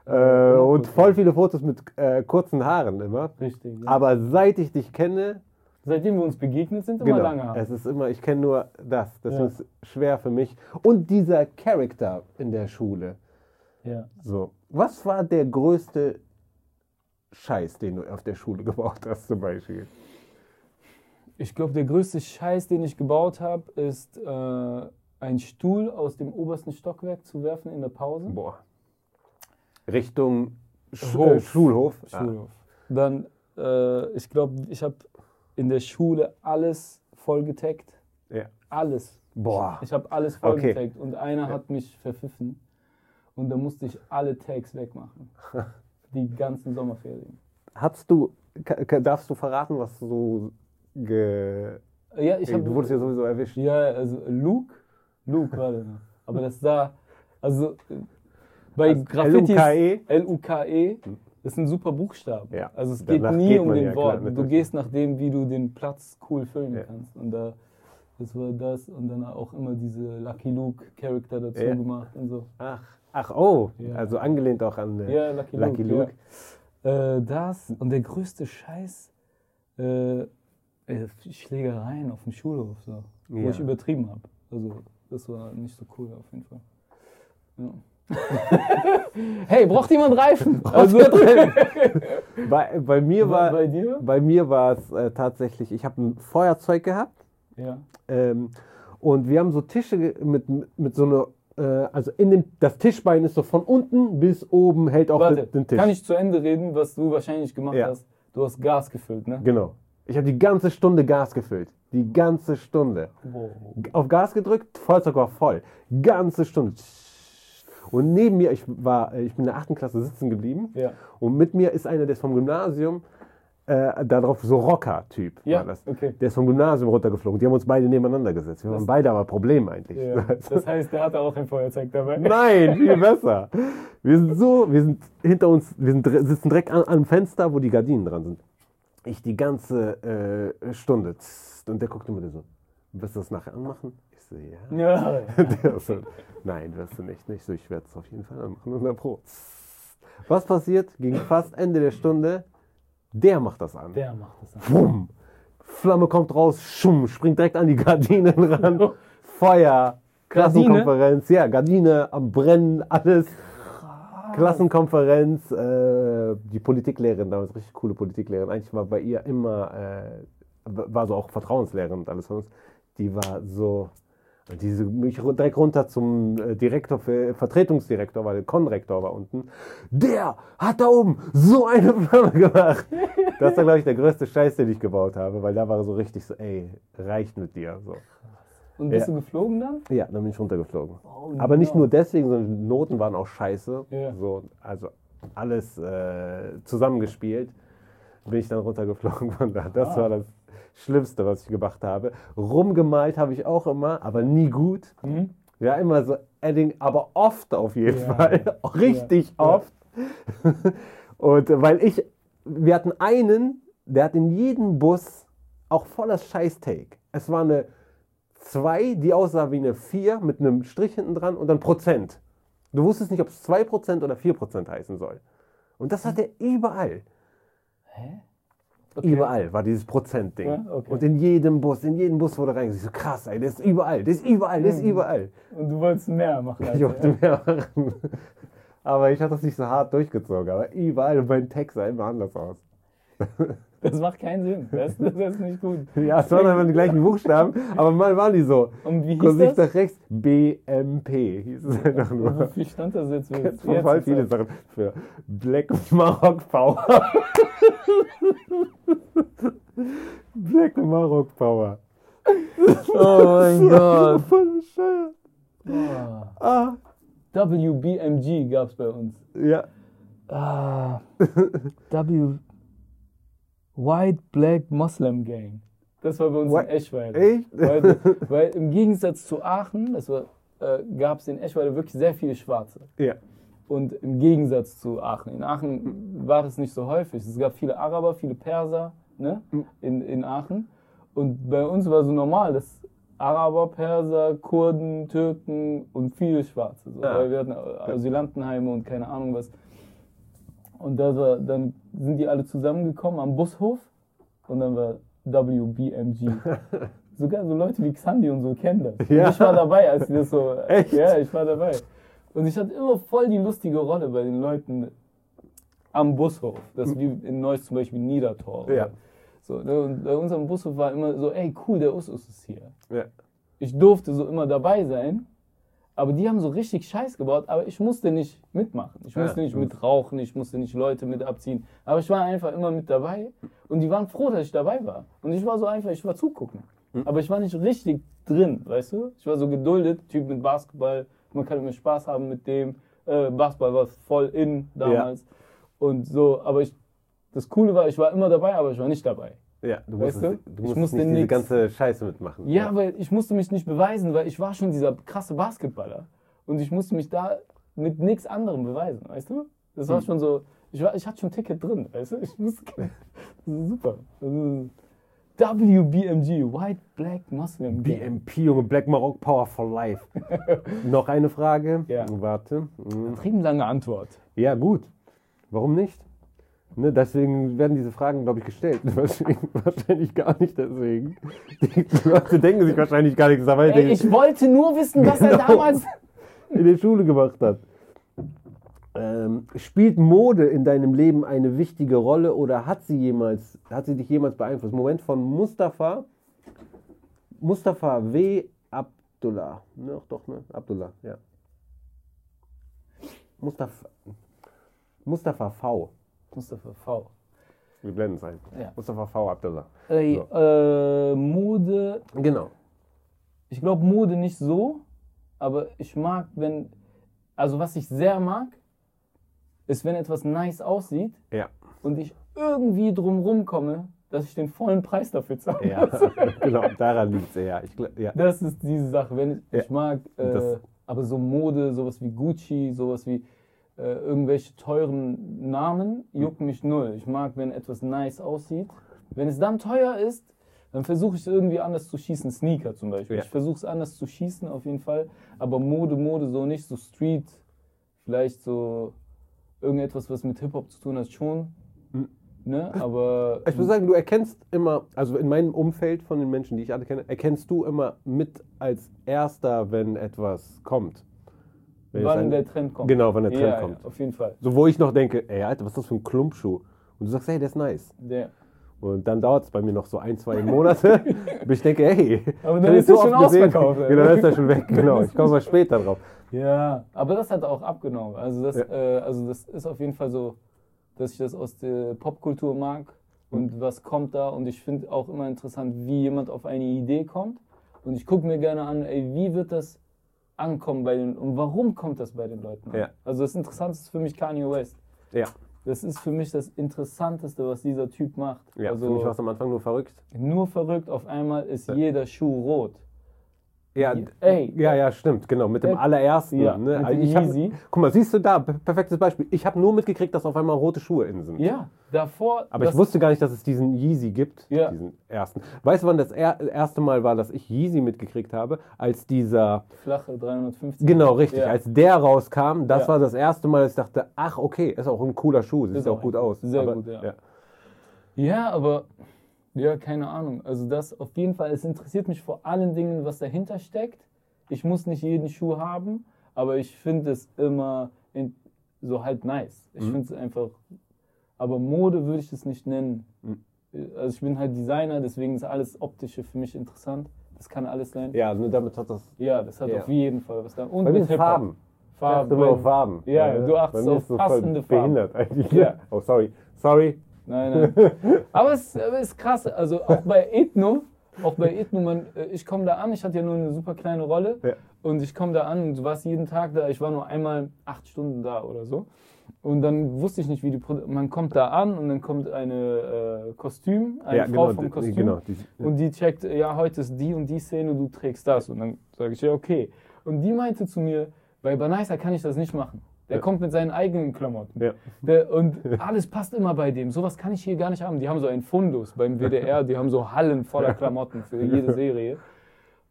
äh, immer und voll viele Fotos mit äh, kurzen Haaren immer. Richtig. Ja. Aber seit ich dich kenne, Seitdem wir uns begegnet sind, immer genau, lange Haare. es ist immer, ich kenne nur das. Das Ja. ist schwer für mich. Und dieser Charakter in der Schule. Ja. So, was war der größte Scheiß, den du auf der Schule gebaut hast zum Beispiel? Ich glaube, der größte Scheiß, den ich gebaut habe, ist äh, ein Stuhl aus dem obersten Stockwerk zu werfen in der Pause. Boah. Richtung Sch Hof. äh, Schulhof. Schulhof. Dann, äh, ich glaube, ich habe in der Schule alles voll getaggt. Ah, ja. Alles. Boah. Ich habe alles voll Okay. getaggt und einer hat mich verpfiffen und da musste ich alle Tags wegmachen. Die ganzen Sommerferien. Hast du, darfst du verraten, was du ge... Ja, ich habe du wurdest ja sowieso erwischt. Ja, also Luke, Luke war der. Aber das sah, also bei Also Graffitis, L-U-K-E? L-U-K-E, das sind super Buchstaben. Ja, Also es geht danach nie geht um den ja, klar, Wort. du natürlich. gehst nach dem, wie du den Platz cool füllen Ja. kannst. Und da, das war das und dann auch immer diese Lucky Luke Charakter dazu gemacht und so. Ach, ach oh, also angelehnt auch an äh, Lucky, Lucky Luke. Luke. Äh, das und der größte Scheiß, äh, Schlägereien auf dem Schulhof, so, wo Ja. ich übertrieben habe. Also das war nicht so cool auf jeden Fall. Ja. hey, braucht jemand Reifen? Also, Bei, bei mir war, bei dir? bei mir war es äh, tatsächlich, ich habe ein Feuerzeug gehabt Ja. ähm, und wir haben so Tische mit, mit so einer, äh, also in dem, das Tischbein ist so von unten bis oben hält auch Warte, den, den Tisch. kann ich zu Ende reden, was du wahrscheinlich gemacht Ja. hast? Du hast Gas gefüllt, ne? Genau. Ich habe die ganze Stunde Gas gefüllt. Die ganze Stunde. Wow. Auf Gas gedrückt, Feuerzeug war voll. Ganze Stunde. Und neben mir, ich war, ich bin in der achten Klasse sitzen geblieben. Ja. Und mit mir ist einer, der ist vom Gymnasium, äh, darauf so Rocker-Typ Ja, war das. okay. Der ist vom Gymnasium runtergeflogen. Die haben uns beide nebeneinander gesetzt. Wir Das- waren beide aber Problem eigentlich. ja. Das heißt, der hatte auch ein Feuerzeug dabei. Nein, viel besser. Wir sind so, wir sind hinter uns, wir sind, sitzen direkt an, am Fenster, wo die Gardinen dran sind. Ich die ganze äh, Stunde. Und der guckte mir so, wirst du das nachher anmachen? Ich so, ja. Ja. Der so, nein, wirst du nicht. Nicht so, ich werde es auf jeden Fall anmachen. Und dann Pro. Was passiert? Gegen fast Ende der Stunde, der macht das an. Der macht das dann. Bumm. Flamme kommt raus, schumm, springt direkt an die Gardinen ran. Feuer, Klassenkonferenz, ja, Gardine am Brennen, alles. Klassenkonferenz, äh, die Politiklehrerin damals, richtig coole Politiklehrerin. Eigentlich war bei ihr immer, äh, war so auch Vertrauenslehrerin und alles uns. Die war so, diese mich ru- direkt runter zum äh, Direktor, für, Vertretungsdirektor, weil der Konrektor war unten. Der hat da oben so eine Flamme gemacht. Das war, glaube ich, der größte Scheiß, den ich gebaut habe, weil da war so richtig so, ey, reicht mit dir. So. Und bist Ja. du geflogen dann? Ja, dann bin ich runtergeflogen. Oh, Aber nicht nur deswegen, sondern die Noten waren auch scheiße. Ja. So, also alles äh, zusammengespielt. Bin ich dann runtergeflogen von da. Das Ah. war das Schlimmste, was ich gemacht habe. Rumgemalt habe ich auch immer, aber nie gut. Mhm. Ja, immer so Edding, aber oft auf jeden Ja. Fall. Richtig oft. Und weil ich, wir hatten einen, der hat in jedem Bus auch voller Scheiß-Take. Es war eine 2, die aussah wie eine 4 mit einem Strich hinten dran und dann Prozent. Du wusstest nicht, ob es 2% oder 4% heißen soll. Und das hat er überall. Hä? Okay. Überall war dieses Prozentding. Ja, okay. Und in jedem Bus, in jeden Bus wurde reingesagt. So krass, ey, das ist überall, das ist überall, das ist Mhm. überall. Und du wolltest mehr machen. als Ich er. wollte mehr machen. Aber ich hatte das nicht so hart durchgezogen. Aber überall, mein Text sah immer anders aus. Das macht keinen Sinn. Das, das ist nicht gut. Ja, es waren einfach die gleichen Buchstaben, aber mal waren die so. Und wie hieß Gesicht das? nach rechts, BMP hieß es einfach nur. Wofür stand das jetzt? Jetzt Jetzt voll viele Sachen für Black Maroc Power. Black Maroc Power. Oh mein Gott. Voll bescheuert. Ah. Ah, WBMG gab's bei uns. ja. Ah, W. White Black Muslim Gang. Das war bei uns What? in Eschweiler. Echt? Weil, weil im Gegensatz zu Aachen, das war, äh, gab es in Eschweiler wirklich sehr viele Schwarze. Ja. Und im Gegensatz zu Aachen. In Aachen war es nicht so häufig. Es gab viele Araber, viele Perser ne? in, in Aachen. Und bei uns war so normal, dass Araber, Perser, Kurden, Türken und viele Schwarze. So. Ja. Weil wir hatten Asylantenheime und keine Ahnung was. Und da war, dann sind die alle zusammengekommen am Bushof und dann war WBMG. Sogar so Leute wie Xandi und so kennen das. Ja. ich war dabei, als die das so. Echt? Ja, ich war dabei. Und ich hatte immer voll die lustige Rolle bei den Leuten am Bushof. Das ist wie in Neuss zum Beispiel Niedertor. Ja. So, ne, und bei unserem Bushof war immer so, ey cool, der Usus ist hier. Ja. Ich durfte so immer dabei sein, aber die haben so richtig Scheiß gebaut, aber ich musste nicht mitmachen. Ich Ja, musste nicht gut. mit rauchen, ich musste nicht Leute mit abziehen. Aber ich war einfach immer mit dabei und die waren froh, dass ich dabei war. Und ich war so einfach, ich war zugucken. Hm. Aber ich war nicht richtig drin, weißt du? Ich war so geduldet, Typ mit Basketball, man kann immer Spaß haben mit dem. Äh, Basketball war voll in damals. Und so, aber ich, das Coole war, ich war immer dabei, aber ich war nicht dabei. Ja, du Weißt musstest, du? du? Ich musstest musste nicht diese ganze Scheiße mitmachen. Ja, weil ich musste mich nicht beweisen, weil ich war schon dieser krasse Basketballer. Und ich musste mich da mit nichts anderem beweisen, weißt du? Das war Hm. schon so, ich, war, ich hatte schon ein Ticket drin, weißt du? Ich musste, das ist super. Das ist WBMG, White Black Muslim. BMP, Junge, Black Maroc Power for Life. Noch eine Frage. Ja. Warte. Hm. Übertrieben lange Antwort. Ja, gut. Warum nicht? Ne, deswegen werden diese Fragen, glaube ich, gestellt. Wahrscheinlich, gar nicht deswegen. Die Leute denken sich wahrscheinlich gar nichts dabei, Ey, ich wollte nur wissen, was er Genau. damals. in der Schule gemacht hat. Ähm, spielt Mode in deinem Leben eine wichtige Rolle oder hat sie jemals, hat sie dich jemals beeinflusst? Moment von Mustafa, Mustafa W. Abdullah. Ne, doch, ne? Abdullah, ja. Mustafa, Mustafa V. Mustafa V. Wir blenden es ein. Ja. Mustafa V. Abdullah. Ey, So. äh, Mode, Genau. ich glaube Mode nicht so, aber ich mag, wenn, also was ich sehr mag, ist, wenn etwas nice aussieht Ja. und ich irgendwie drumrum komme, dass ich den vollen Preis dafür zahle. Ja, genau, daran liegt es ja. Ja. Das ist diese Sache. Wenn ich, Ja. ich mag, äh, aber so Mode, sowas wie Gucci, sowas wie äh, irgendwelche teuren Namen, Hm. juckt mich null. Ich mag, wenn etwas nice aussieht. Wenn es dann teuer ist, dann versuche ich es irgendwie anders zu schießen. Sneaker zum Beispiel. Ja. Ich versuche es anders zu schießen auf jeden Fall. Aber Mode, Mode so nicht. So Street, vielleicht so irgendetwas, was mit Hip-Hop zu tun hat, schon. Hm. Ne? Aber Ich muss sagen, du erkennst immer, also in meinem Umfeld von den Menschen, die ich alle kenne, erkennst du immer mit als erster, wenn etwas kommt. Wann ein- der Trend kommt. Genau, wann der Trend ja, kommt. Ja, auf jeden Fall. So, wo ich noch denke, ey, Alter, was ist das für ein Klumpschuh? Und du sagst, hey, der ist nice. Der. Und dann dauert es bei mir noch so ein, zwei Monate, bis ich denke, hey. Aber dann ist den er schon gesehen. ausverkauft, ey. Genau, dann ist er schon weg. Genau, ich komme mal später drauf. Ja, aber das hat auch abgenommen. Also das, Ja. äh, also das ist auf jeden Fall so, dass ich das aus der Popkultur mag und Mhm. was kommt da. Und ich finde auch immer interessant, wie jemand auf eine Idee kommt. Und ich gucke mir gerne an, ey, wie wird das ankommen bei den und warum kommt das bei den Leuten an? Ja. Also das Interessanteste ist für mich Kanye West. Ja, Das ist für mich das Interessanteste, was dieser Typ macht. ja also für mich war es am Anfang nur verrückt. nur verrückt, auf einmal ist Ja. jeder Schuh rot. Ja, Ey. ja, ja, stimmt, genau. Mit dem Äh, allerersten. ja, ne? mit Also ich hab, Yeezy. guck mal, siehst du da, per- perfektes Beispiel. Ich habe nur mitgekriegt, dass auf einmal rote Schuhe in sind. Ja, davor. Aber ich wusste gar nicht, dass es diesen Yeezy gibt, Ja. diesen ersten. Weißt du, wann das er erste Mal war, dass ich Yeezy mitgekriegt habe? Als dieser, Flache 350. genau richtig, Ja. als der rauskam, das Ja. war das erste Mal, dass ich dachte, ach okay, ist auch ein cooler Schuh, sieht Ist auch gut aus. sehr Aber, gut, ja. Ja, aber ja, keine Ahnung. Also das auf jeden Fall, es interessiert mich vor allen Dingen, was dahinter steckt. Ich muss nicht jeden Schuh haben, aber ich finde es immer in, so halt nice. Ich Mhm. finde es einfach, aber Mode würde ich es nicht nennen. Mhm. Also ich bin halt Designer, deswegen ist alles Optische für mich interessant. Das kann alles sein. Ja, nur damit hat das. Ja, das hat Ja. auf jeden Fall was da. Und Bei mit. Farben. Farben. immer auf Farben. Ja, du achtest auf so passende Farben. Behindert eigentlich. Ja. Oh, sorry. Sorry. Nein, nein. Aber es aber es ist krass. Also auch bei Ethno, auch bei Ethno, man, äh, ich komme da an, ich hatte ja nur eine super kleine Rolle. Ja. Und ich komme da an und du warst jeden Tag da. Ich war nur einmal acht Stunden da oder so. Und dann wusste ich nicht, wie die Produ Man kommt da an und dann kommt eine äh, Kostüm, eine ja, Frau genau, vom Kostüm. genau, die- Und die checkt, ja, heute ist die und die Szene, du trägst das. Und dann sage ich, ja, okay. Und die meinte zu mir, bei Banaisa kann ich das nicht machen. Der Ja. kommt mit seinen eigenen Klamotten. Ja. Der, und alles passt immer bei dem. Sowas kann ich hier gar nicht haben. Die haben so einen Fundus beim WDR, die haben so Hallen voller Klamotten für jede Serie.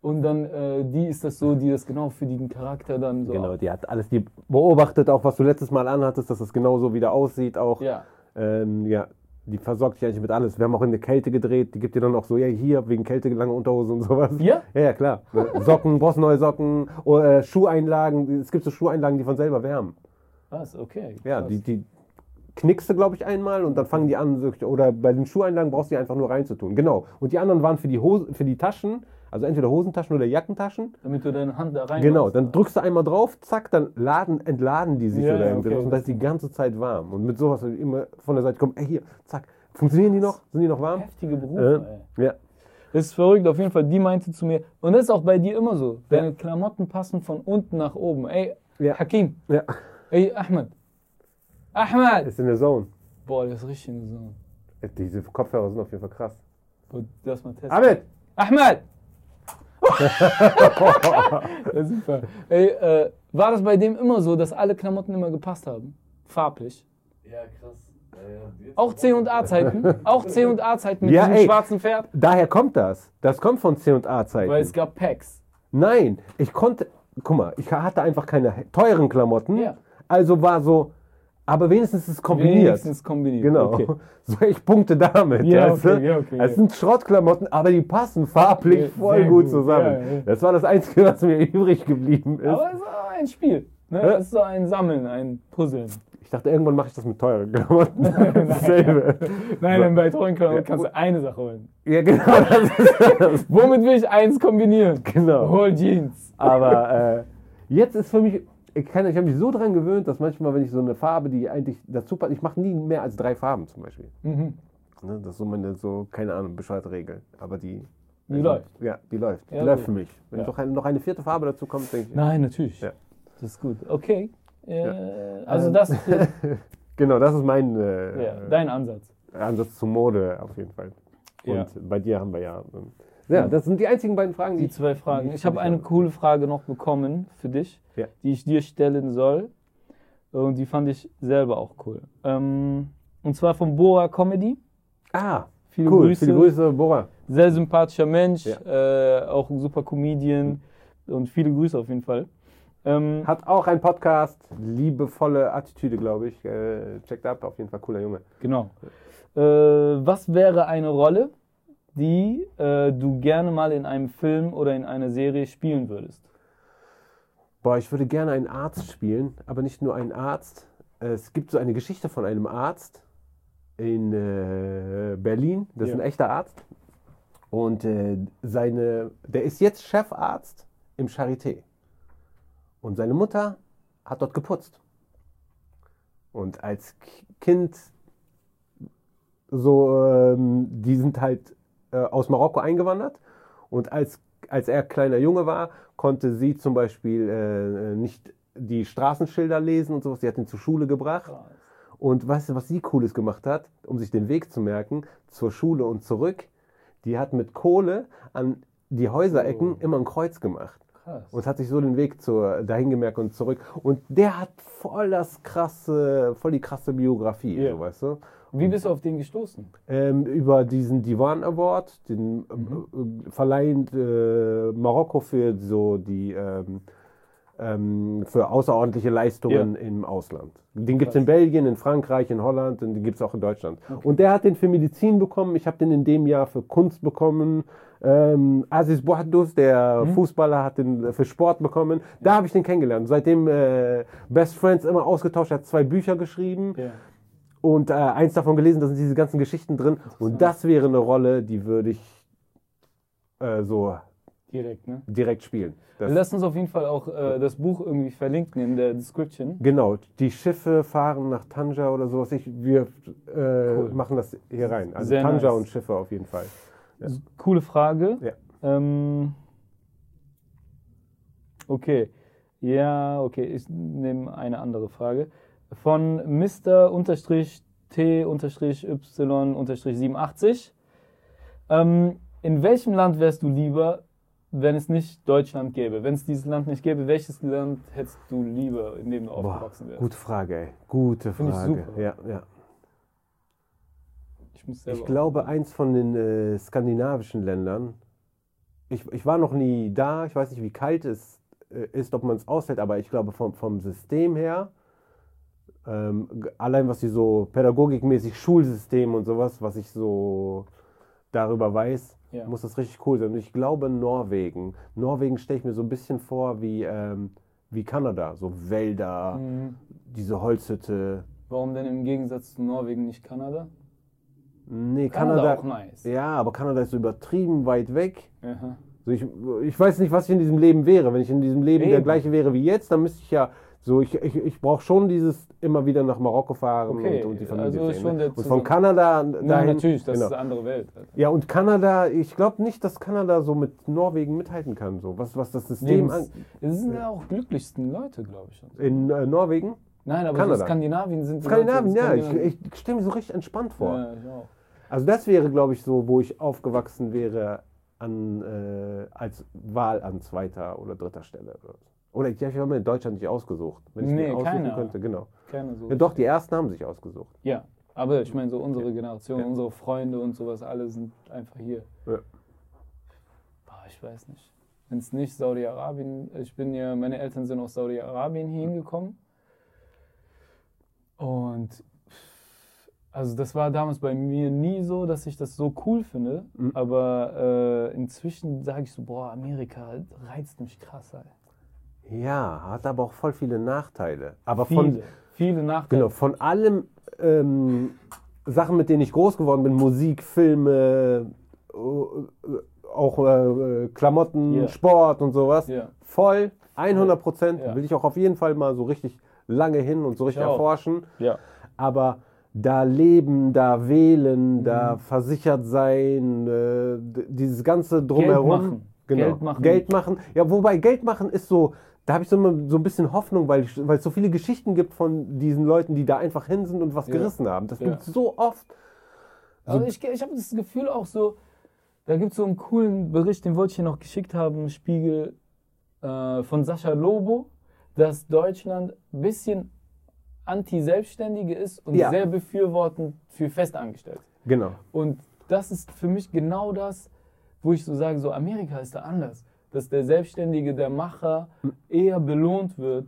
Und dann, äh, die ist das so, die das genau für den Charakter dann so. Genau, die hat alles, die beobachtet auch, was du letztes Mal anhattest, dass das genauso wieder aussieht auch. Ja. Ähm, ja, die versorgt dich eigentlich mit alles. Wir haben auch in der Kälte gedreht, die gibt dir dann auch so, ja, hier, wegen Kälte lange Unterhose und sowas. Ja? Ja, ja, klar. Socken, brauchst neue Socken, oder, äh, Schuheinlagen, es gibt so Schuheinlagen, die von selber wärmen. Was? Okay. Ja, krass. die, die knickst du, glaube ich, einmal und dann fangen die an, oder bei den Schuheinlagen brauchst du die einfach nur reinzutun. Genau. Und die anderen waren für die, Hose, für die Taschen, also entweder Hosentaschen oder Jackentaschen. Damit du deine Hand da rein Genau, machst. dann drückst du einmal drauf, zack, dann laden, entladen die sich Ja, oder ja, irgendwas okay. und das ist die ganze Zeit warm. Und mit sowas immer von der Seite kommen, ey hier, zack, funktionieren die noch? Sind die noch warm? Heftige Berufe, Äh, ey. ja. Das ist verrückt, auf jeden Fall. Die meinte zu mir, und das ist auch bei dir immer so. Deine Klamotten passen von unten nach oben. Ey, Ja. Hakim. ja, Ey, Ahmed. Ahmed! ist in der Zone. Boah, das ist richtig in der Zone. Diese Kopfhörer sind auf jeden Fall krass. Lass mal testen. Ahmed! Ahmed! ja, super. Ey, äh, war das bei dem immer so, dass alle Klamotten immer gepasst haben? Farblich. Ja, krass. Ja, Auch C und A-Zeiten? Auch C und A-Zeiten mit Ja, diesem ey. schwarzen Pferd? Daher kommt das. Das kommt von C&A-Zeiten. Weil es gab Packs. Nein, ich konnte, guck mal, ich hatte einfach keine teuren Klamotten. Ja. Also war so, aber wenigstens ist es kombiniert. Wenigstens kombiniert. Genau. Okay. So, ich punkte damit. Ja, weißt okay, ja, okay, Es ja. sind Schrottklamotten, aber die passen farblich Ja, voll gut gut, zusammen. ja. Das war das Einzige, was mir übrig geblieben ist. Aber es ist auch ein Spiel. Ne? Es ist so ein Sammeln, ein Puzzeln. ich dachte, irgendwann mache ich das mit teuren Klamotten. Dasselbe. Nein, dann bei treuen Klamotten kannst du eine Sache holen. Ja, genau. Das ist das. Womit will ich eins kombinieren? Genau. Hol Jeans. Aber äh, jetzt ist für mich, ich, kann- ich habe mich so dran gewöhnt, dass manchmal, wenn ich so eine Farbe, die eigentlich dazu passt, ich mache nie mehr als drei Farben zum Beispiel. Mhm. Ne, das ist so meine, so, keine Ahnung, bescheuerte Regel. Aber die. Die läuft. Ja, die läuft. Die Ja, läuft okay. für mich. Wenn Ja. noch, eine, noch eine vierte Farbe dazu kommt, denke ich. Nein, natürlich. Ja. Das ist gut. Okay. Äh. Also Ähm. das Genau, das ist mein äh, dein Ansatz. Ansatz zur Mode auf jeden Fall. Und bei dir haben wir ja. ähm, Ja, das sind die einzigen beiden Fragen, die Die zwei Fragen. die Ich habe eine habe. coole Frage noch bekommen für dich, Ja. die ich dir stellen soll. Und die fand ich selber auch cool. Ähm, und zwar von Bora Comedy. Ah, Viele cool. Grüße. Viele Grüße, Bora. Sehr sympathischer Mensch, Ja. äh, auch ein super Comedian. Und viele Grüße auf jeden Fall. Ähm, Hat auch einen Podcast. Liebevolle Attitüde, glaube ich. Äh, checkt ab, auf jeden Fall cooler Junge. Genau. Äh, was wäre eine Rolle, die äh, du gerne mal in einem Film oder in einer Serie spielen würdest? Boah, ich würde gerne einen Arzt spielen, aber nicht nur einen Arzt. Es gibt so eine Geschichte von einem Arzt in äh, Berlin. Das ist Ja. ein echter Arzt. Und äh, seine, der ist jetzt Chefarzt im Charité. Und seine Mutter hat dort geputzt. Und als Kind, so, ähm, die sind halt äh, aus Marokko eingewandert. Und als, als er kleiner Junge war, konnte sie zum Beispiel äh, nicht die Straßenschilder lesen und sowas. Sie hat ihn zur Schule gebracht. Und weißt du, was sie Cooles gemacht hat, um sich den Weg zu merken, zur Schule und zurück? Die hat mit Kohle an die Häuserecken immer ein Kreuz gemacht. Krass. Und hat sich so den Weg zur, dahin gemerkt und zurück. Und der hat voll das krasse, voll die krasse Biografie, Ja. so weißt du? Wie bist du auf den gestoßen? Ähm, über diesen Divan Award, den Mhm. äh, verleihend äh, Marokko für so die ähm, ähm, für außerordentliche Leistungen im Ausland. Den gibt es in Belgien, in Frankreich, in Holland und den gibt es auch in Deutschland. Und der hat den für Medizin bekommen, ich habe den in dem Jahr für Kunst bekommen. Ähm, Aziz Bouhaddous, der Mhm. Fußballer, hat den für Sport bekommen. Da habe ich den kennengelernt. Seitdem äh, Best Friends immer ausgetauscht, er hat zwei Bücher geschrieben. Ja. Und äh, eins davon gelesen, da sind diese ganzen Geschichten drin. Und das wäre eine Rolle, die würde ich äh, so Direkt, ne? direkt spielen. Das, Lass uns auf jeden Fall auch äh, das Buch irgendwie verlinken in der Description. genau, die Schiffe fahren nach Tanja oder sowas. Ich, wir äh, Cool. machen das hier rein. Also Sehr Tanja nice. und Schiffe auf jeden Fall. Ja. Coole Frage. Ja. Ähm, okay. Ja, okay. Ich nehme eine andere Frage. Von Mr-T-Y-87. Ähm, in welchem Land wärst du lieber, wenn es nicht Deutschland gäbe? Wenn es dieses Land nicht gäbe, welches Land hättest du lieber, in dem du Boah, aufgewachsen wärst? gute Frage, ey. Gute Find ich Frage. super. Ja, ja. Ich, muss selber Ich glaube, eins von den äh, skandinavischen Ländern. Ich, ich war noch nie da. Ich weiß nicht, wie kalt es äh, ist, ob man es aushält, aber ich glaube, vom, vom System her, ähm, allein was sie so pädagogikmäßig, Schulsystem und sowas, was ich so darüber weiß, Ja. muss das richtig cool sein. Und ich glaube, Norwegen. Norwegen stelle ich mir so ein bisschen vor wie, ähm, wie Kanada. So Wälder, Mhm. diese Holzhütte. Warum denn im Gegensatz zu Norwegen nicht Kanada? Nee, Kanada, Kanada. auch nice. Ja, aber Kanada ist so übertrieben weit weg. Aha. So ich, ich weiß nicht, was ich in diesem Leben wäre. Wenn ich in diesem Leben der Eben. gleiche wäre wie jetzt, dann müsste ich ja so, ich, ich, ich brauche schon dieses immer wieder nach Marokko fahren Okay, und, und die Familie also sehen. ne? Und von Kanada Ja, dahin. natürlich, das genau. ist eine andere Welt. Alter. Ja, und Kanada, ich glaube nicht, dass Kanada so mit Norwegen mithalten kann, so was, was das System an. Lebens- Es sind ja auch glücklichsten Leute, glaube ich. In äh, Norwegen? Nein, aber Kanada. Skandinavien sind Skandinavien, Leute, ja, ich, Skandinavien- ich stelle mir so richtig entspannt vor. Ja, ich auch. Also das wäre, glaube ich, so, wo ich aufgewachsen wäre an, äh, als Wahl an zweiter oder dritter Stelle. Oder, so. Oder ich, ich habe mir in Deutschland nicht ausgesucht. Wenn ich Nee, mir aussuchen keiner. könnte, genau. Keine so. Ja, doch, die ersten haben sich ausgesucht. Ja, aber ich meine, so unsere Generation, Ja. unsere Freunde und sowas, alle sind einfach hier. Ja. Boah, ich weiß nicht. Wenn es nicht Saudi-Arabien, ich bin ja, meine Eltern sind aus Saudi-Arabien hier hingekommen. Und also das war damals bei mir nie so, dass ich das so cool finde. Mhm. Aber äh, inzwischen sage ich so, boah, Amerika reizt mich krass. Ey. Ja, hat aber auch voll viele Nachteile. Aber Viele, von, viele Nachteile. genau, von allem ähm, Sachen, mit denen ich groß geworden bin, Musik, Filme, äh, auch äh, Klamotten, Ja. Sport und sowas, Ja. voll, 100 Prozent, Ja. will ich auch auf jeden Fall mal so richtig lange hin und so richtig auch. erforschen. Ja. aber da leben, da wählen, da Mhm. versichert sein, äh, dieses ganze drumherum. machen. Genau. Geld machen. Geld machen. Ja, wobei Geld machen ist so, da habe ich so, immer so ein bisschen Hoffnung, weil, ich, weil es so viele Geschichten gibt von diesen Leuten, die da einfach hin sind und was Ja. gerissen haben. Das Ja. gibt es so oft. Also ich, ich habe das Gefühl auch so, da gibt es so einen coolen Bericht, den wollte ich hier noch geschickt haben, Spiegel äh, von Sascha Lobo, dass Deutschland ein bisschen anti-Selbstständige ist und Ja. sehr befürwortend für Festangestellte. Genau. Und das ist für mich genau das, wo ich so sage, so Amerika ist da anders. Dass der Selbstständige, der Macher eher belohnt wird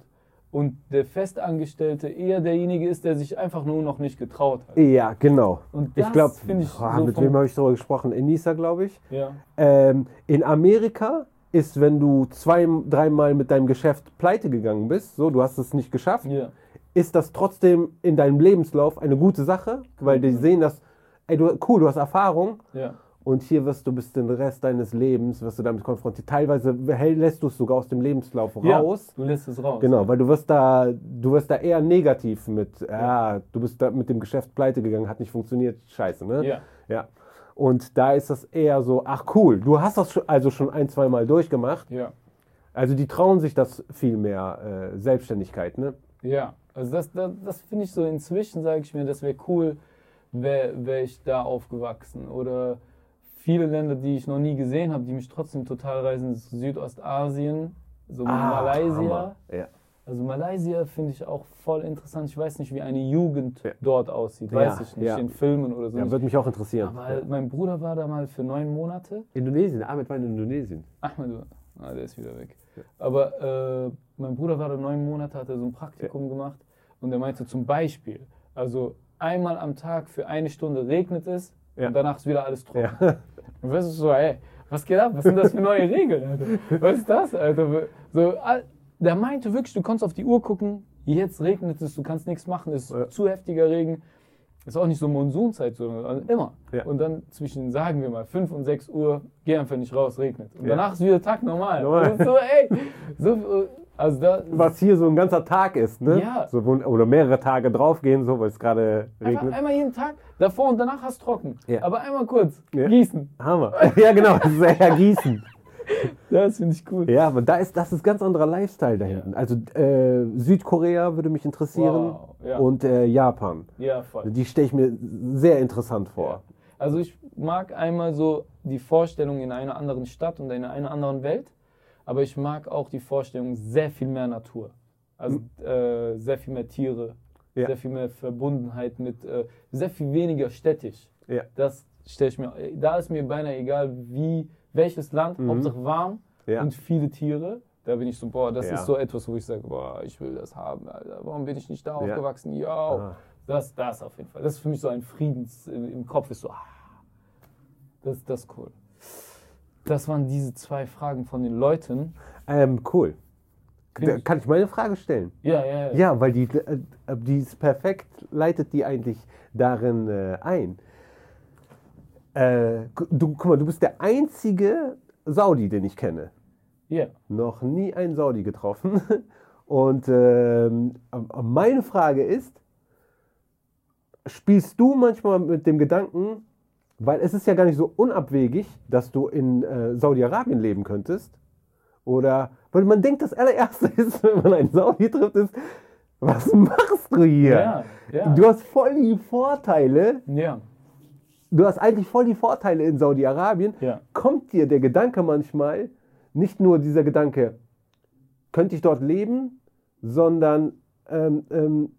und der Festangestellte eher derjenige ist, der sich einfach nur noch nicht getraut hat. Ja, genau. Und Ich das glaube, ich so mit wem habe ich darüber gesprochen? Enisa, glaube ich. Ja. Ähm, in Amerika ist, wenn du zwei, dreimal mit deinem Geschäft pleite gegangen bist, so, du hast es nicht geschafft, Ja. ist das trotzdem in deinem Lebenslauf eine gute Sache, weil die sehen das, ey, du, cool, du hast Erfahrung Ja. Und hier wirst du bis den Rest deines Lebens, wirst du damit konfrontiert. Teilweise lässt du es sogar aus dem Lebenslauf raus. Du lässt es raus. Genau, weil du wirst da, du wirst da eher negativ mit, ja, du bist da mit dem Geschäft pleite gegangen, hat nicht funktioniert, scheiße, ne? Ja. Ja. Und da ist das eher so, ach cool, du hast das also schon ein, zwei Mal durchgemacht. Ja. Also die trauen sich das viel mehr, äh, Selbstständigkeit, ne? Ja. Also das, das, das finde ich so inzwischen, sage ich mir, das wäre cool, wäre wär ich da aufgewachsen. Oder viele Länder, die ich noch nie gesehen habe, die mich trotzdem total reisen, ist Südostasien, so Malaysia. Hammer. Ja. Also Malaysia finde ich auch voll interessant. Ich weiß nicht, wie eine Jugend Ja. dort aussieht. Ja, Weiß ich nicht, ja. in Filmen oder so. ja, würde mich auch interessieren. Aber mein Bruder war da mal für neun Monate. Indonesien, Ahmed war in Indonesien. Ahmed, ah, der ist wieder weg. Aber äh, mein Bruder war da neun Monate, hat er so ein Praktikum gemacht und er meinte zum Beispiel, also einmal am Tag für eine Stunde regnet es Ja. und danach ist wieder alles trocken. Ja. Und weißt du so, ey, was geht ab? Was sind das für neue Regeln, Alter? Was ist das, Alter? So, der meinte wirklich, du kannst auf die Uhr gucken, jetzt regnet es, du kannst nichts machen, es ist Ja. zu heftiger Regen. Ist auch nicht so Monsunzeit, sondern immer. Ja. Und dann zwischen, sagen wir mal, 5 und 6 Uhr, geh einfach nicht raus, regnet. Und Ja. danach ist wieder Tag normal. Normal. So, ey, so, also da, Was hier so ein ganzer Tag ist, ne? Ja. So, oder mehrere Tage draufgehen, so, weil es gerade einfach regnet. einmal jeden Tag, davor und danach hast du trocken. Ja. Aber einmal kurz, Ja. gießen. Hammer. Ja, genau, das ist eher Gießen. Das finde ich cool. Ja, aber da ist, das ist ganz anderer Lifestyle da hinten. Also äh, Südkorea würde mich interessieren Wow, ja. und äh, Japan. Ja, voll. Die stelle ich mir sehr interessant vor. Ja. Also ich mag einmal so die Vorstellung in einer anderen Stadt und in einer anderen Welt, aber ich mag auch die Vorstellung sehr viel mehr Natur. Also äh, sehr viel mehr Tiere, Ja. sehr viel mehr Verbundenheit mit, äh, sehr viel weniger städtisch. Ja. Das stelle ich mir, da ist mir beinahe egal, wie, welches Land, Mhm. Hauptsache warm Ja. und viele Tiere. Da bin ich so, boah, das Ja. ist so etwas, wo ich sage, boah, ich will das haben, Alter. Warum bin ich nicht da Ja. aufgewachsen? Ah. Das, das auf jeden Fall. Das ist für mich so ein Friedens im im Kopf ist so, ah, das, das ist cool. Das waren diese zwei Fragen von den Leuten. Ähm, cool. Ich- kann ich meine Frage stellen? Ja, ja, ja. Ja, weil die, äh, die ist perfekt, leitet die eigentlich darin äh, ein. Äh, du, guck mal, du bist der einzige Saudi, den ich kenne. Ja. Noch nie einen Saudi getroffen. Und aber meine Frage ist, spielst du manchmal mit dem Gedanken, weil es ist ja gar nicht so unabwegig, dass du in äh, Saudi-Arabien leben könntest. Oder, weil man denkt, das allererste ist, wenn man einen Saudi trifft, ist, was machst du hier? Ja, ja. Du hast voll die Vorteile, Ja, du hast eigentlich voll die Vorteile in Saudi-Arabien. ja. Kommt dir der Gedanke manchmal, nicht nur dieser Gedanke, könnte ich dort leben, sondern ähm, ähm,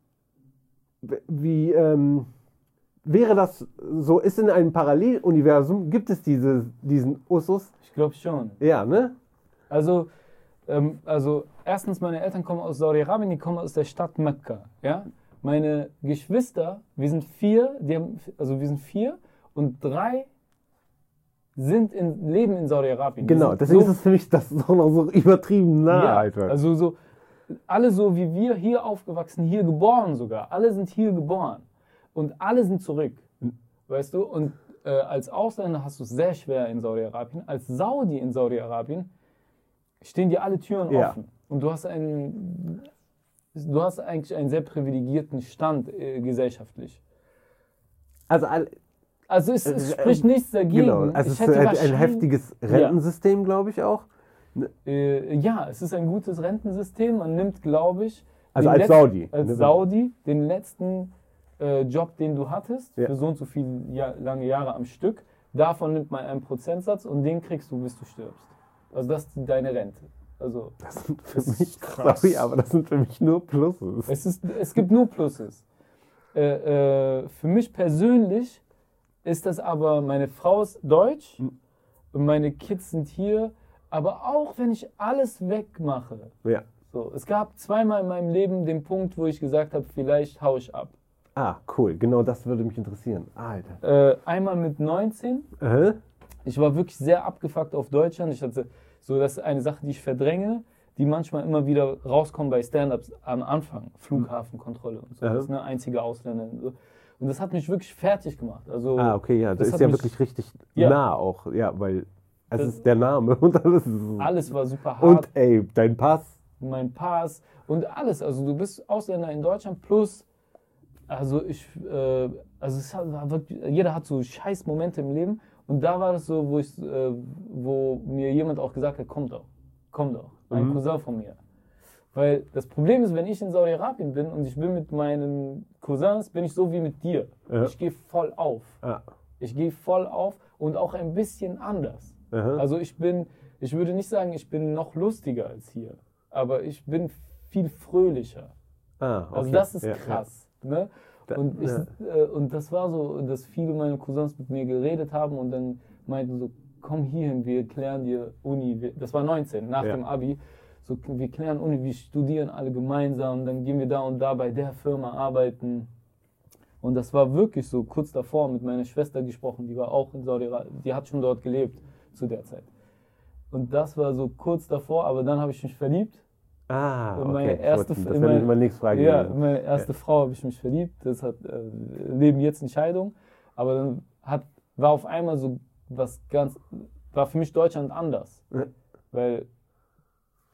wie ähm, wäre das so, ist in einem Paralleluniversum, gibt es diese, diesen Usus? Ich glaube schon. Ja, ne? Also, ähm, also erstens, meine Eltern kommen aus Saudi-Arabien, die kommen aus der Stadt Mekka. Ja? Meine Geschwister, wir sind vier, die haben, also wir sind vier und drei sind in, leben in Saudi-Arabien. Genau, deswegen so- ist es für mich das auch noch so übertrieben nah, ja, Alter. Also so, alle so wie wir hier aufgewachsen, hier geboren sogar. Alle sind hier geboren. Und alle sind zurück. Weißt du? Und äh, als Ausländer hast du es sehr schwer in Saudi-Arabien. Als Saudi in Saudi-Arabien stehen dir alle Türen Ja. offen. Und du hast einen, du hast eigentlich einen sehr privilegierten Stand äh, gesellschaftlich. also, all- Also es, es Äh, spricht nichts dagegen. genau, also Ich es ist ein, heftiges Rentensystem, glaube ich auch. Äh, ja, es ist ein gutes Rentensystem. Man nimmt, glaube ich, Also als Saudi. als ne? Saudi den letzten äh, Job, den du hattest, Ja. für so und so viele Jahr, lange Jahre am Stück, davon nimmt man einen Prozentsatz und den kriegst du, bis du stirbst. Also das ist deine Rente. Also Das sind für Das mich, krass. sorry, aber das sind für mich nur Pluses. es, ist, es gibt nur Pluses. Äh, äh, für mich persönlich ist das aber, meine Frau ist deutsch Mhm. und meine Kids sind hier, aber auch wenn ich alles wegmache, Ja. So, es gab zweimal in meinem Leben den Punkt, wo ich gesagt habe, vielleicht hau ich ab. Ah, cool. Genau das würde mich interessieren. Alter. Äh, einmal mit 19. Äh? Ich war wirklich sehr abgefuckt auf Deutschland. Ich hatte so, das ist eine Sache, die ich verdränge, die manchmal immer wieder rauskommt bei Stand-ups am Anfang. Flughafenkontrolle und so. Aha. Das ist eine einzige Ausländer. Und, so. und das hat mich wirklich fertig gemacht. Also, Ah, okay, ja. Das, Das ist ja wirklich richtig Ja. nah auch. Ja, weil es Das- ist der Name und alles. Alles war super hart. und ey, dein Pass. mein Pass und alles. Also du bist Ausländer in Deutschland plus, also ich, äh, also es hat, war wirklich, jeder hat so scheiß Momente im Leben und da war das so, wo ich, äh, wo mir jemand auch gesagt hat, komm doch, komm doch, ein Mhm. Cousin von mir. Weil das Problem ist, wenn ich in Saudi-Arabien bin und ich bin mit meinen Cousins, bin ich so wie mit dir. Ja. Ich gehe voll auf. Ah. Ich gehe voll auf und auch ein bisschen anders. Aha. Also ich bin, ich würde nicht sagen, ich bin noch lustiger als hier, aber ich bin viel fröhlicher. ah, okay. Also das ist ja, krass. Ne? Und, ich, äh, und das war so, dass viele meiner Cousins mit mir geredet haben und dann meinten so, komm hierhin, wir klären dir Uni. Das war 19, nach Ja. dem Abi. So, wir klären Uni, wir studieren alle gemeinsam, dann gehen wir da und da bei der Firma arbeiten. Und das war wirklich so kurz davor mit meiner Schwester gesprochen, die war auch in Saudi-Arabien, die hat schon dort gelebt zu der Zeit. Und das war so kurz davor, aber dann habe ich mich verliebt. Ah, Und okay. meine erste- das wäre meine- meine nächste Frage Ja, gewesen. meine erste Frau habe ich mich verliebt. Das hat äh, Leben jetzt in Scheidung. Aber dann hat, war auf einmal so was ganz, war für mich Deutschland anders. Ja. Weil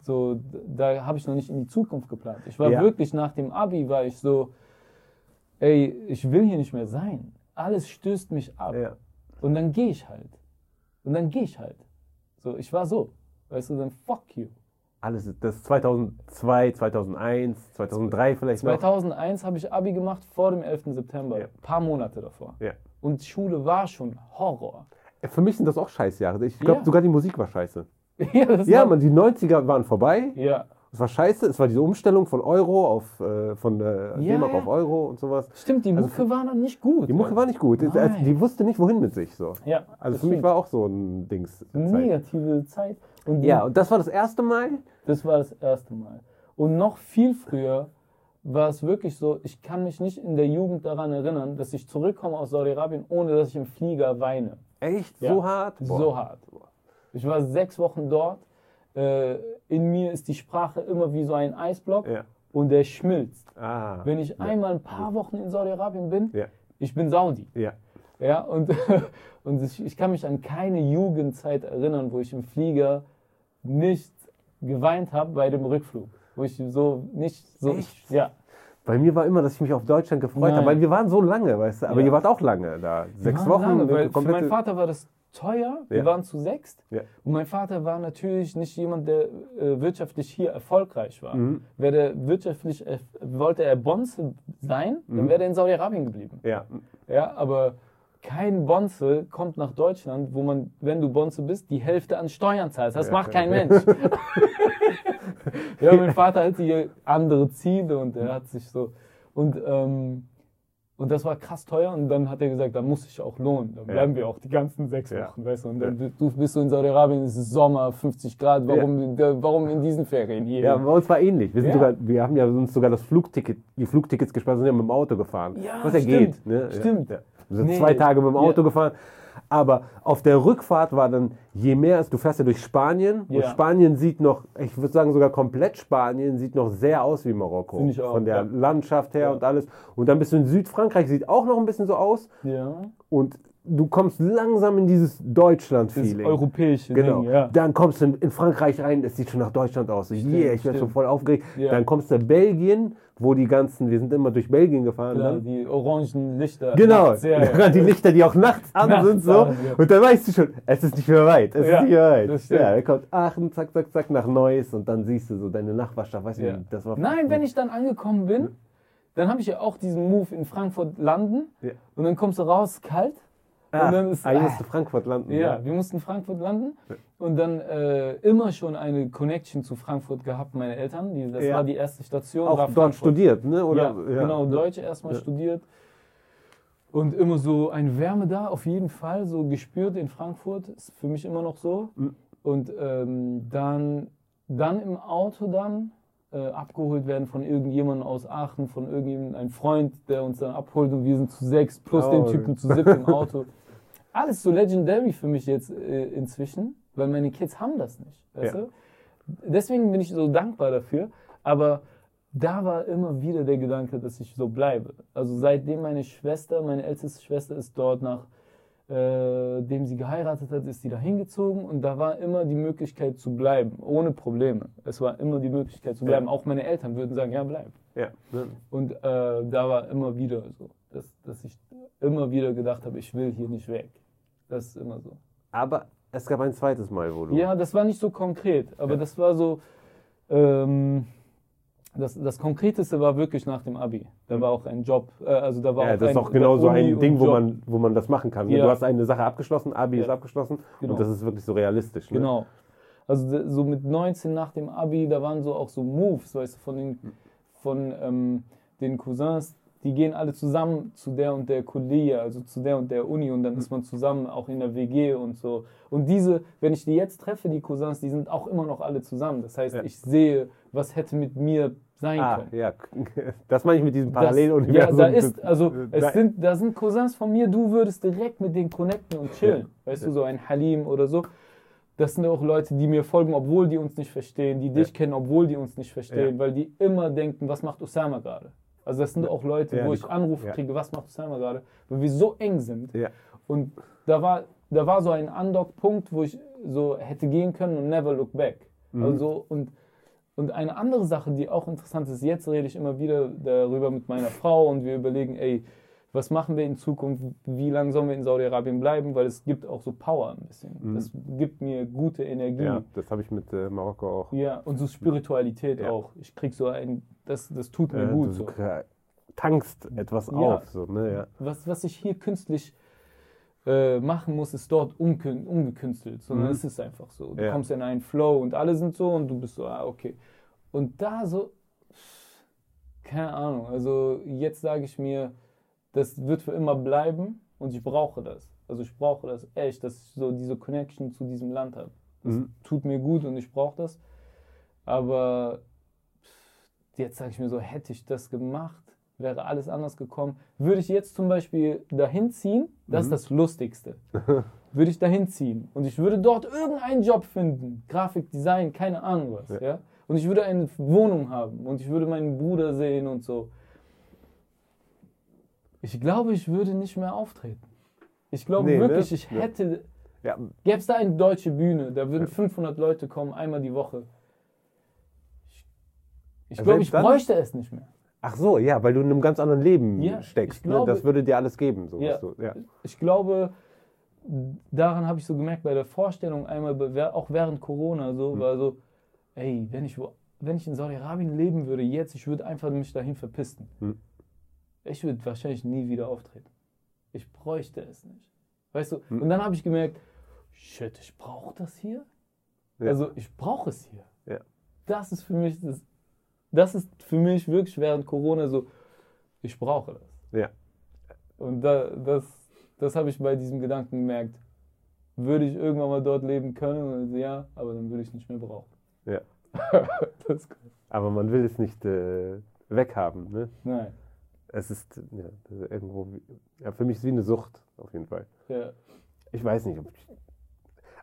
so, da habe ich noch nicht in die Zukunft geplant. Ich war Ja. wirklich nach dem Abi, war ich so, ey, ich will hier nicht mehr sein. Alles stößt mich ab. Ja. Und dann gehe ich halt. Und dann gehe ich halt. So, ich war so. Weißt du, dann fuck you. Alles, das ist 2002, 2001, 2003 vielleicht noch. 2001 habe ich Abi gemacht vor dem 11. September. Ja. Ein paar Monate davor. Ja. Und Schule war schon Horror. Für mich sind das auch Scheißjahre. Ich glaube, Ja. sogar die Musik war scheiße. ja, das Ja, man, die 90er waren vorbei. ja. Es war scheiße. Es war diese Umstellung von Euro auf, äh, von äh, Ja, D-Mark ja. auf Euro und sowas. Stimmt, die Also Mucke war dann nicht gut. Die Mucke war nicht gut. Es- Die wusste nicht, wohin mit sich. So. Ja, Also für mich stimmt. war auch so ein Dings. Zeit. negative Zeit. Und die- Ja, und das war das erste Mal. Das war das erste Mal. Und noch viel früher war es wirklich so, ich kann mich nicht in der Jugend daran erinnern, dass ich zurückkomme aus Saudi-Arabien, ohne dass ich im Flieger weine. Echt? Ja. So hart? Boah. So hart. Ich war sechs Wochen dort. Äh, in mir ist die Sprache immer wie so ein Eisblock Ja. und der schmilzt. Ah. Wenn ich einmal ein paar Wochen in Saudi-Arabien bin, Ja. ich bin Saudi. Ja. Ja, und, und ich, ich kann mich an keine Jugendzeit erinnern, wo ich im Flieger nicht geweint habe bei dem Rückflug. Wo ich so nicht so. Echt? Ja. Bei mir war immer, dass ich mich auf Deutschland gefreut habe, weil wir waren so lange, weißt du. Aber Ja. ihr wart auch lange da. Sechs Wochen. Lange, weil für meinen Vater war das teuer. Wir Ja. waren zu sechst. Ja. Und mein Vater war natürlich nicht jemand, der äh, wirtschaftlich hier erfolgreich war. Mhm. Wäre wirtschaftlich, äh, wollte er Bonze sein, dann Mhm. wäre er in Saudi-Arabien geblieben. Ja. Ja, aber kein Bonze kommt nach Deutschland, wo man, wenn du Bonze bist, die Hälfte an Steuern zahlst. Das Ja, macht ja. kein Mensch. ja, mein Vater hatte hier andere Ziele und er hat sich so. Und, ähm, und das war krass teuer und dann hat er gesagt, da muss sich auch lohnen. Dann Ja. bleiben wir auch die ganzen sechs Ja. Wochen, weißt du. Und dann du- du bist so in Saudi-Arabien, es ist Sommer, 50 Grad, warum, warum in diesen Ferien hier? Ja, bei uns war ähnlich. Wir, sind Ja. sogar, wir haben ja uns sogar das Flugticket, die Flugtickets gespart, sind ja mit dem Auto gefahren. Ja, Was ja stimmt. geht. Ne? Stimmt. Wir sind Nee. zwei Tage mit dem Auto Ja. gefahren. Aber auf der Rückfahrt war dann, je mehr es, du fährst ja durch Spanien und Ja. Spanien sieht noch, ich würde sagen sogar komplett Spanien, sieht noch sehr aus wie Marokko. Finde ich auch, Von der ja. Landschaft her Ja. und alles. Und dann bist du in Südfrankreich, sieht auch noch ein bisschen so aus. ja. Und du kommst langsam in dieses Deutschland-Feeling. europäische Genau. Ding, ja. Dann kommst du in, in Frankreich rein, es sieht schon nach Deutschland aus. So, yeah, ich werde stimmt. schon voll aufgeregt. Ja. Dann kommst du in Belgien, wo die ganzen, wir sind immer durch Belgien gefahren. Klar, dann, die orangen Lichter. genau, nachts, ja, ja. die Lichter, die auch nachts an Nachts sind. So. an, ja. Und dann weißt du schon, es ist nicht mehr weit. Es Ja, ist nicht mehr weit. stimmt. Ja, dann kommt Aachen, zack, zack, zack, nach Neuss und dann siehst du so deine Nachbarschaft. Weißt du, Ja. das war Nein, wenn ich dann angekommen bin, dann habe ich ja auch diesen Move in Frankfurt landen Ja. und dann kommst du raus, kalt. Ah, ist, ah, hier musst du Frankfurt landen. ja, wir mussten Frankfurt landen und dann äh, immer schon eine Connection zu Frankfurt gehabt, meine Eltern. Die, das Ja. war die erste Station. Auch dort Frankfurt. studiert, ne? Oder? ja, genau, Deutsch erstmal Ja. studiert. Und immer so eine Wärme da, auf jeden Fall, so gespürt in Frankfurt, ist für mich immer noch so. Mhm. Und ähm, dann, dann im Auto dann äh, abgeholt werden von irgendjemandem aus Aachen, von irgendjemandem, ein Freund, der uns dann abholt und wir sind zu sechs plus Oh. den Typen zu sieben im Auto. Alles so legendary für mich jetzt äh, inzwischen, weil meine Kids haben das nicht. Weißt Ja. du? Deswegen bin ich so dankbar dafür. Aber da war immer wieder der Gedanke, dass ich so bleibe. Also seitdem meine Schwester, meine älteste Schwester ist dort nach, äh, dem sie geheiratet hat, ist sie da hingezogen und da war immer die Möglichkeit zu bleiben, ohne Probleme. Es war immer die Möglichkeit zu bleiben. Ja. Auch meine Eltern würden sagen, ja bleib. Ja. Und äh, da war immer wieder so, dass, dass ich immer wieder gedacht habe, ich will hier nicht weg. Das ist immer so. Aber es gab ein zweites Mal, wo du. Ja, das war nicht so konkret, aber Ja. das war so. Ähm, das, das Konkreteste war wirklich nach dem Abi. Da war auch ein Job, äh, also da war Ja, auch das ist ein, auch genau so Uni ein Ding, wo Job. man, wo man das machen kann. ne? Ja. Du hast eine Sache abgeschlossen, Abi Ja. ist abgeschlossen Genau. und das ist wirklich so realistisch. Ne? Genau. Also so mit 19 nach dem Abi, da waren so auch so Moves, weißt du, von den, von, ähm, den Cousins, die gehen alle zusammen zu der und der Kollega, also zu der und der Uni und dann ist man zusammen auch in der WG und so. Und diese, wenn ich die jetzt treffe, die Cousins, die sind auch immer noch alle zusammen. Das heißt, Ja. ich sehe, was hätte mit mir sein Ah, können. ja. Das meine ich mit diesem Paralleluniversum. ja, da ist, also es sind, da sind Cousins von mir, du würdest direkt mit denen connecten und chillen. Ja. Weißt Ja. du, so ein Halim oder so. das sind auch Leute, die mir folgen, obwohl die uns nicht verstehen, die dich kennen, obwohl die uns nicht verstehen, weil die immer denken, was macht Osama gerade? Also das sind auch Leute, Ja, wo ich Anrufe ja. kriege, was macht Osama gerade? Weil wir so eng sind. Ja. Und da war, da war so ein Undock-Punkt, wo ich so hätte gehen können und never look back. Mhm. Also, und, und eine andere Sache, die auch interessant ist, jetzt rede ich immer wieder darüber mit meiner Frau und wir überlegen, ey, was machen wir in Zukunft, wie lange sollen wir in Saudi-Arabien bleiben, weil es gibt auch so Power ein bisschen. Mhm. Das gibt mir gute Energie. Ja, das habe ich mit äh, Marokko auch. Ja, und so Spiritualität Ja. auch. Ich krieg so ein, das, das tut mir Äh, gut. du So. tankst etwas Ja. auf. So, ne? ja. Was, was ich hier künstlich äh, machen muss, ist dort unkün ungekünstelt, sondern Mhm. es ist einfach so. Du Ja. kommst in einen Flow und alle sind so und du bist so, ah, okay. Und da so, keine Ahnung, also jetzt sage ich mir, das wird für immer bleiben und ich brauche das. Also ich brauche das echt, dass ich so diese Connection zu diesem Land habe. Das Mhm. tut mir gut und ich brauche das. Aber jetzt sage ich mir so, hätte ich das gemacht, wäre alles anders gekommen. Würde ich jetzt zum Beispiel dahin ziehen, das ist das Lustigste. würde ich dahin ziehen und ich würde dort irgendeinen Job finden, Grafik, Design, keine Ahnung was, ja. Ja. Und ich würde eine Wohnung haben und ich würde meinen Bruder sehen und so. Ich glaube, ich würde nicht mehr auftreten. Ich glaube Nee, ne? wirklich, ich Ja. hätte Ja, Gäbe es da eine deutsche Bühne, da würden 500 Leute kommen, einmal die Woche. Ich, Ja, glaube, ich dann? bräuchte es nicht mehr. Ach so, ja, weil du in einem ganz anderen Leben Ja, steckst. ich glaube- ne? Das würde dir alles geben. So, Ja. du, ja. Ich glaube, daran habe ich so gemerkt bei der Vorstellung einmal, auch während Corona, so Mhm. war so, ey, wenn ich, wo, wenn ich in Saudi-Arabien leben würde, jetzt, ich würde einfach mich dahin verpissen. Mhm. Ich würde wahrscheinlich nie wieder auftreten. Ich bräuchte es nicht. Weißt du? Mhm. Und dann habe ich gemerkt, shit, ich brauche das hier. Ja. Also ich brauche es hier. Ja. Das ist für mich das, das ist für mich wirklich während Corona so, ich brauche das. Ja. Und da, das, das habe ich bei diesem Gedanken gemerkt. Würde ich irgendwann mal dort leben können? Ja, aber dann würde ich es nicht mehr brauchen. Ja. das ist cool. Aber man will es nicht äh, weghaben. Ne? Nein. Es ist ja, irgendwo, wie, ja, für mich ist es wie eine Sucht, auf jeden Fall. Ja. Ich weiß nicht, ob ich,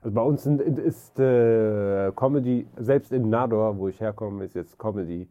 also bei uns sind, ist äh, Comedy, selbst in Nador, wo ich herkomme, ist jetzt Comedy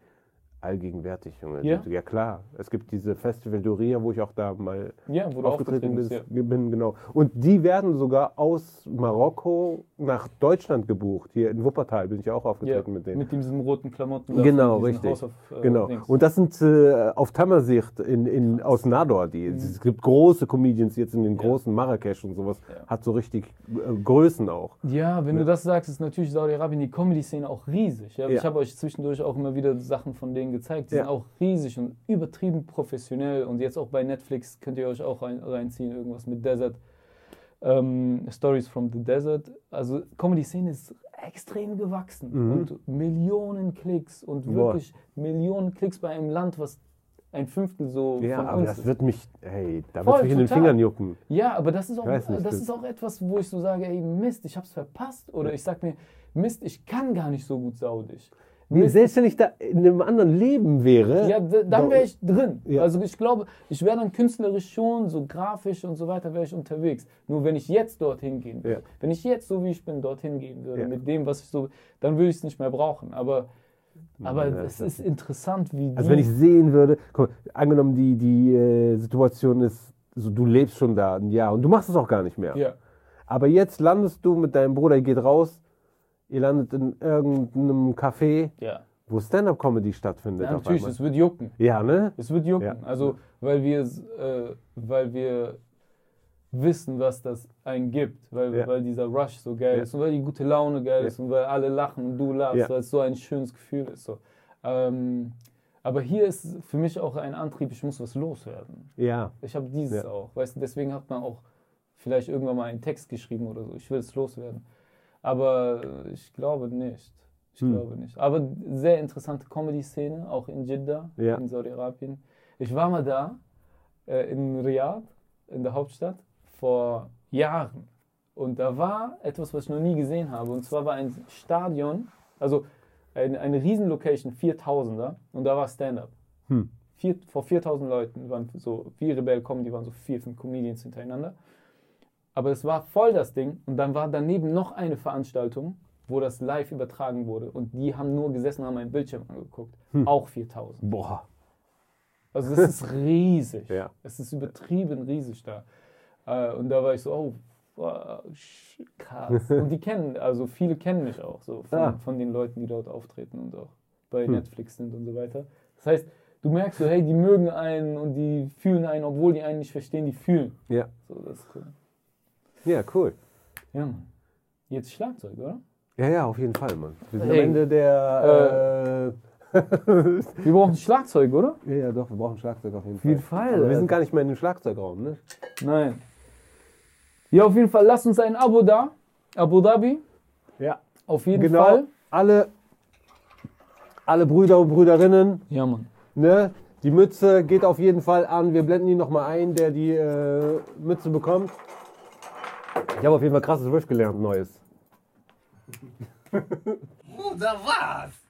allgegenwärtig, Junge. Ja? ja klar. Es gibt diese Festival Doria, wo ich auch da mal ja, wo du aufgetreten aufgetreten bin, bist. Ja. bin, genau. Und die werden sogar aus Marokko nach Deutschland gebucht. Hier in Wuppertal bin ich auch aufgetreten mit denen. mit diesen roten Klamotten. Genau, richtig. Of, äh, Genau. Und das sind äh, auf Tamersicht in, in, aus Nador. Die, Es gibt große Comedians jetzt in den Mhm. Großen Marrakesch und sowas. Hat so richtig äh, Größen auch. Ja, wenn du das sagst, ist natürlich Saudi-Arabien die Comedy-Szene auch riesig. Ja. Ich habe euch zwischendurch auch immer wieder Sachen von denen gezeigt. Die Ja. sind auch riesig und übertrieben professionell. Und jetzt auch bei Netflix könnt ihr euch auch rein, reinziehen, irgendwas mit Desert. Ähm, Stories from the Desert. Also Comedy-Szene ist extrem gewachsen. Mhm. Und Millionen Klicks und Boah. wirklich Millionen Klicks bei einem Land, was ein Fünftel so Ja, von aber uns das ist. wird mich, hey, da wird mich in den. Fingern jucken. Ja, aber das ist auch, nicht, das das- ist auch etwas, wo ich so sage, ey, Mist, ich hab's verpasst. Oder ich sag mir, Mist, ich kann gar nicht so gut Saudisch. Mist, selbst wenn ich da in einem anderen Leben wäre. ja, dann wäre ich drin. Ja. Also ich glaube, ich wäre dann künstlerisch schon, so grafisch und so weiter, wäre ich unterwegs. Nur wenn ich jetzt dorthin gehen würde, Ja. wenn ich jetzt so wie ich bin dorthin gehen würde, Ja. mit dem, was ich so, dann würde ich es nicht mehr brauchen. Aber, aber es ist interessant, wie Also wenn ich sehen würde, mal, angenommen die, die äh, Situation ist, so, du lebst schon da ein Jahr und du machst es auch gar nicht mehr. ja, Aber jetzt landest du mit deinem Bruder, ihr geht raus, ihr landet in irgendeinem Café, ja. wo Stand-Up-Comedy stattfindet. ja natürlich, es wird jucken. Ja, ne? Es wird jucken. Ja. Also, weil wir, äh, weil wir wissen, was das einen gibt. Weil, Ja. weil dieser Rush so geil ist und weil die gute Laune geil ist und weil alle lachen und du lachst, weil es so ein schönes Gefühl ist. So. Ähm, aber hier ist für mich auch ein Antrieb, ich muss was loswerden. Ja. Ich habe dieses auch. Weißt du, deswegen hat man auch vielleicht irgendwann mal einen Text geschrieben oder so. Ich will es loswerden. Aber äh, ich glaube nicht. Ich Hm. glaube nicht. Aber sehr interessante Comedy-Szene, auch in Jeddah, Ja. in Saudi-Arabien. Ich war mal da, äh, in Riyadh, in der Hauptstadt, vor Jahren. Und da war etwas, was ich noch nie gesehen habe. Und zwar war ein Stadion, also eine, eine Riesenlocation, 4000er, und da war Stand-up. Hm. Vor 4000 Leuten waren so, wie Rebell kommen, die waren so vier, fünf Comedians hintereinander. Aber es war voll das Ding. Und dann war daneben noch eine Veranstaltung, wo das live übertragen wurde. Und die haben nur gesessen und haben einen Bildschirm angeguckt. Auch 4000. Boah. Also das ist riesig. Ja. Es ist übertrieben riesig da. Äh, und da war ich so, oh, wow, krass. Und die kennen, also viele kennen mich auch so von, Ah. von den Leuten, die dort auftreten und auch bei Netflix sind und so weiter. Das heißt, du merkst so, hey, die mögen einen und die fühlen einen, obwohl die einen nicht verstehen, die fühlen. Ja. So, das ist cool. Ja, cool. Ja, Mann. Jetzt Schlagzeug, oder? Ja, ja, auf jeden Fall, Mann. Wir sind Hey, am Ende der. Äh, Wir brauchen Schlagzeug, oder? ja, ja, doch, wir brauchen Schlagzeug auf jeden Auf jeden Fall. Fall. Wir sind gar nicht mehr in dem Schlagzeugraum, ne? Nein. Ja, auf jeden Fall, lasst uns ein Abo da. Abu Dhabi. Ja. Auf jeden Genau. Fall. Alle, alle Brüder und Brüderinnen, Ja, Mann. ne? Die Mütze geht auf jeden Fall an. Wir blenden ihn nochmal ein, der die äh, Mütze bekommt. Ich habe auf jeden Fall krasses Riff gelernt, Neues. Bruder, was?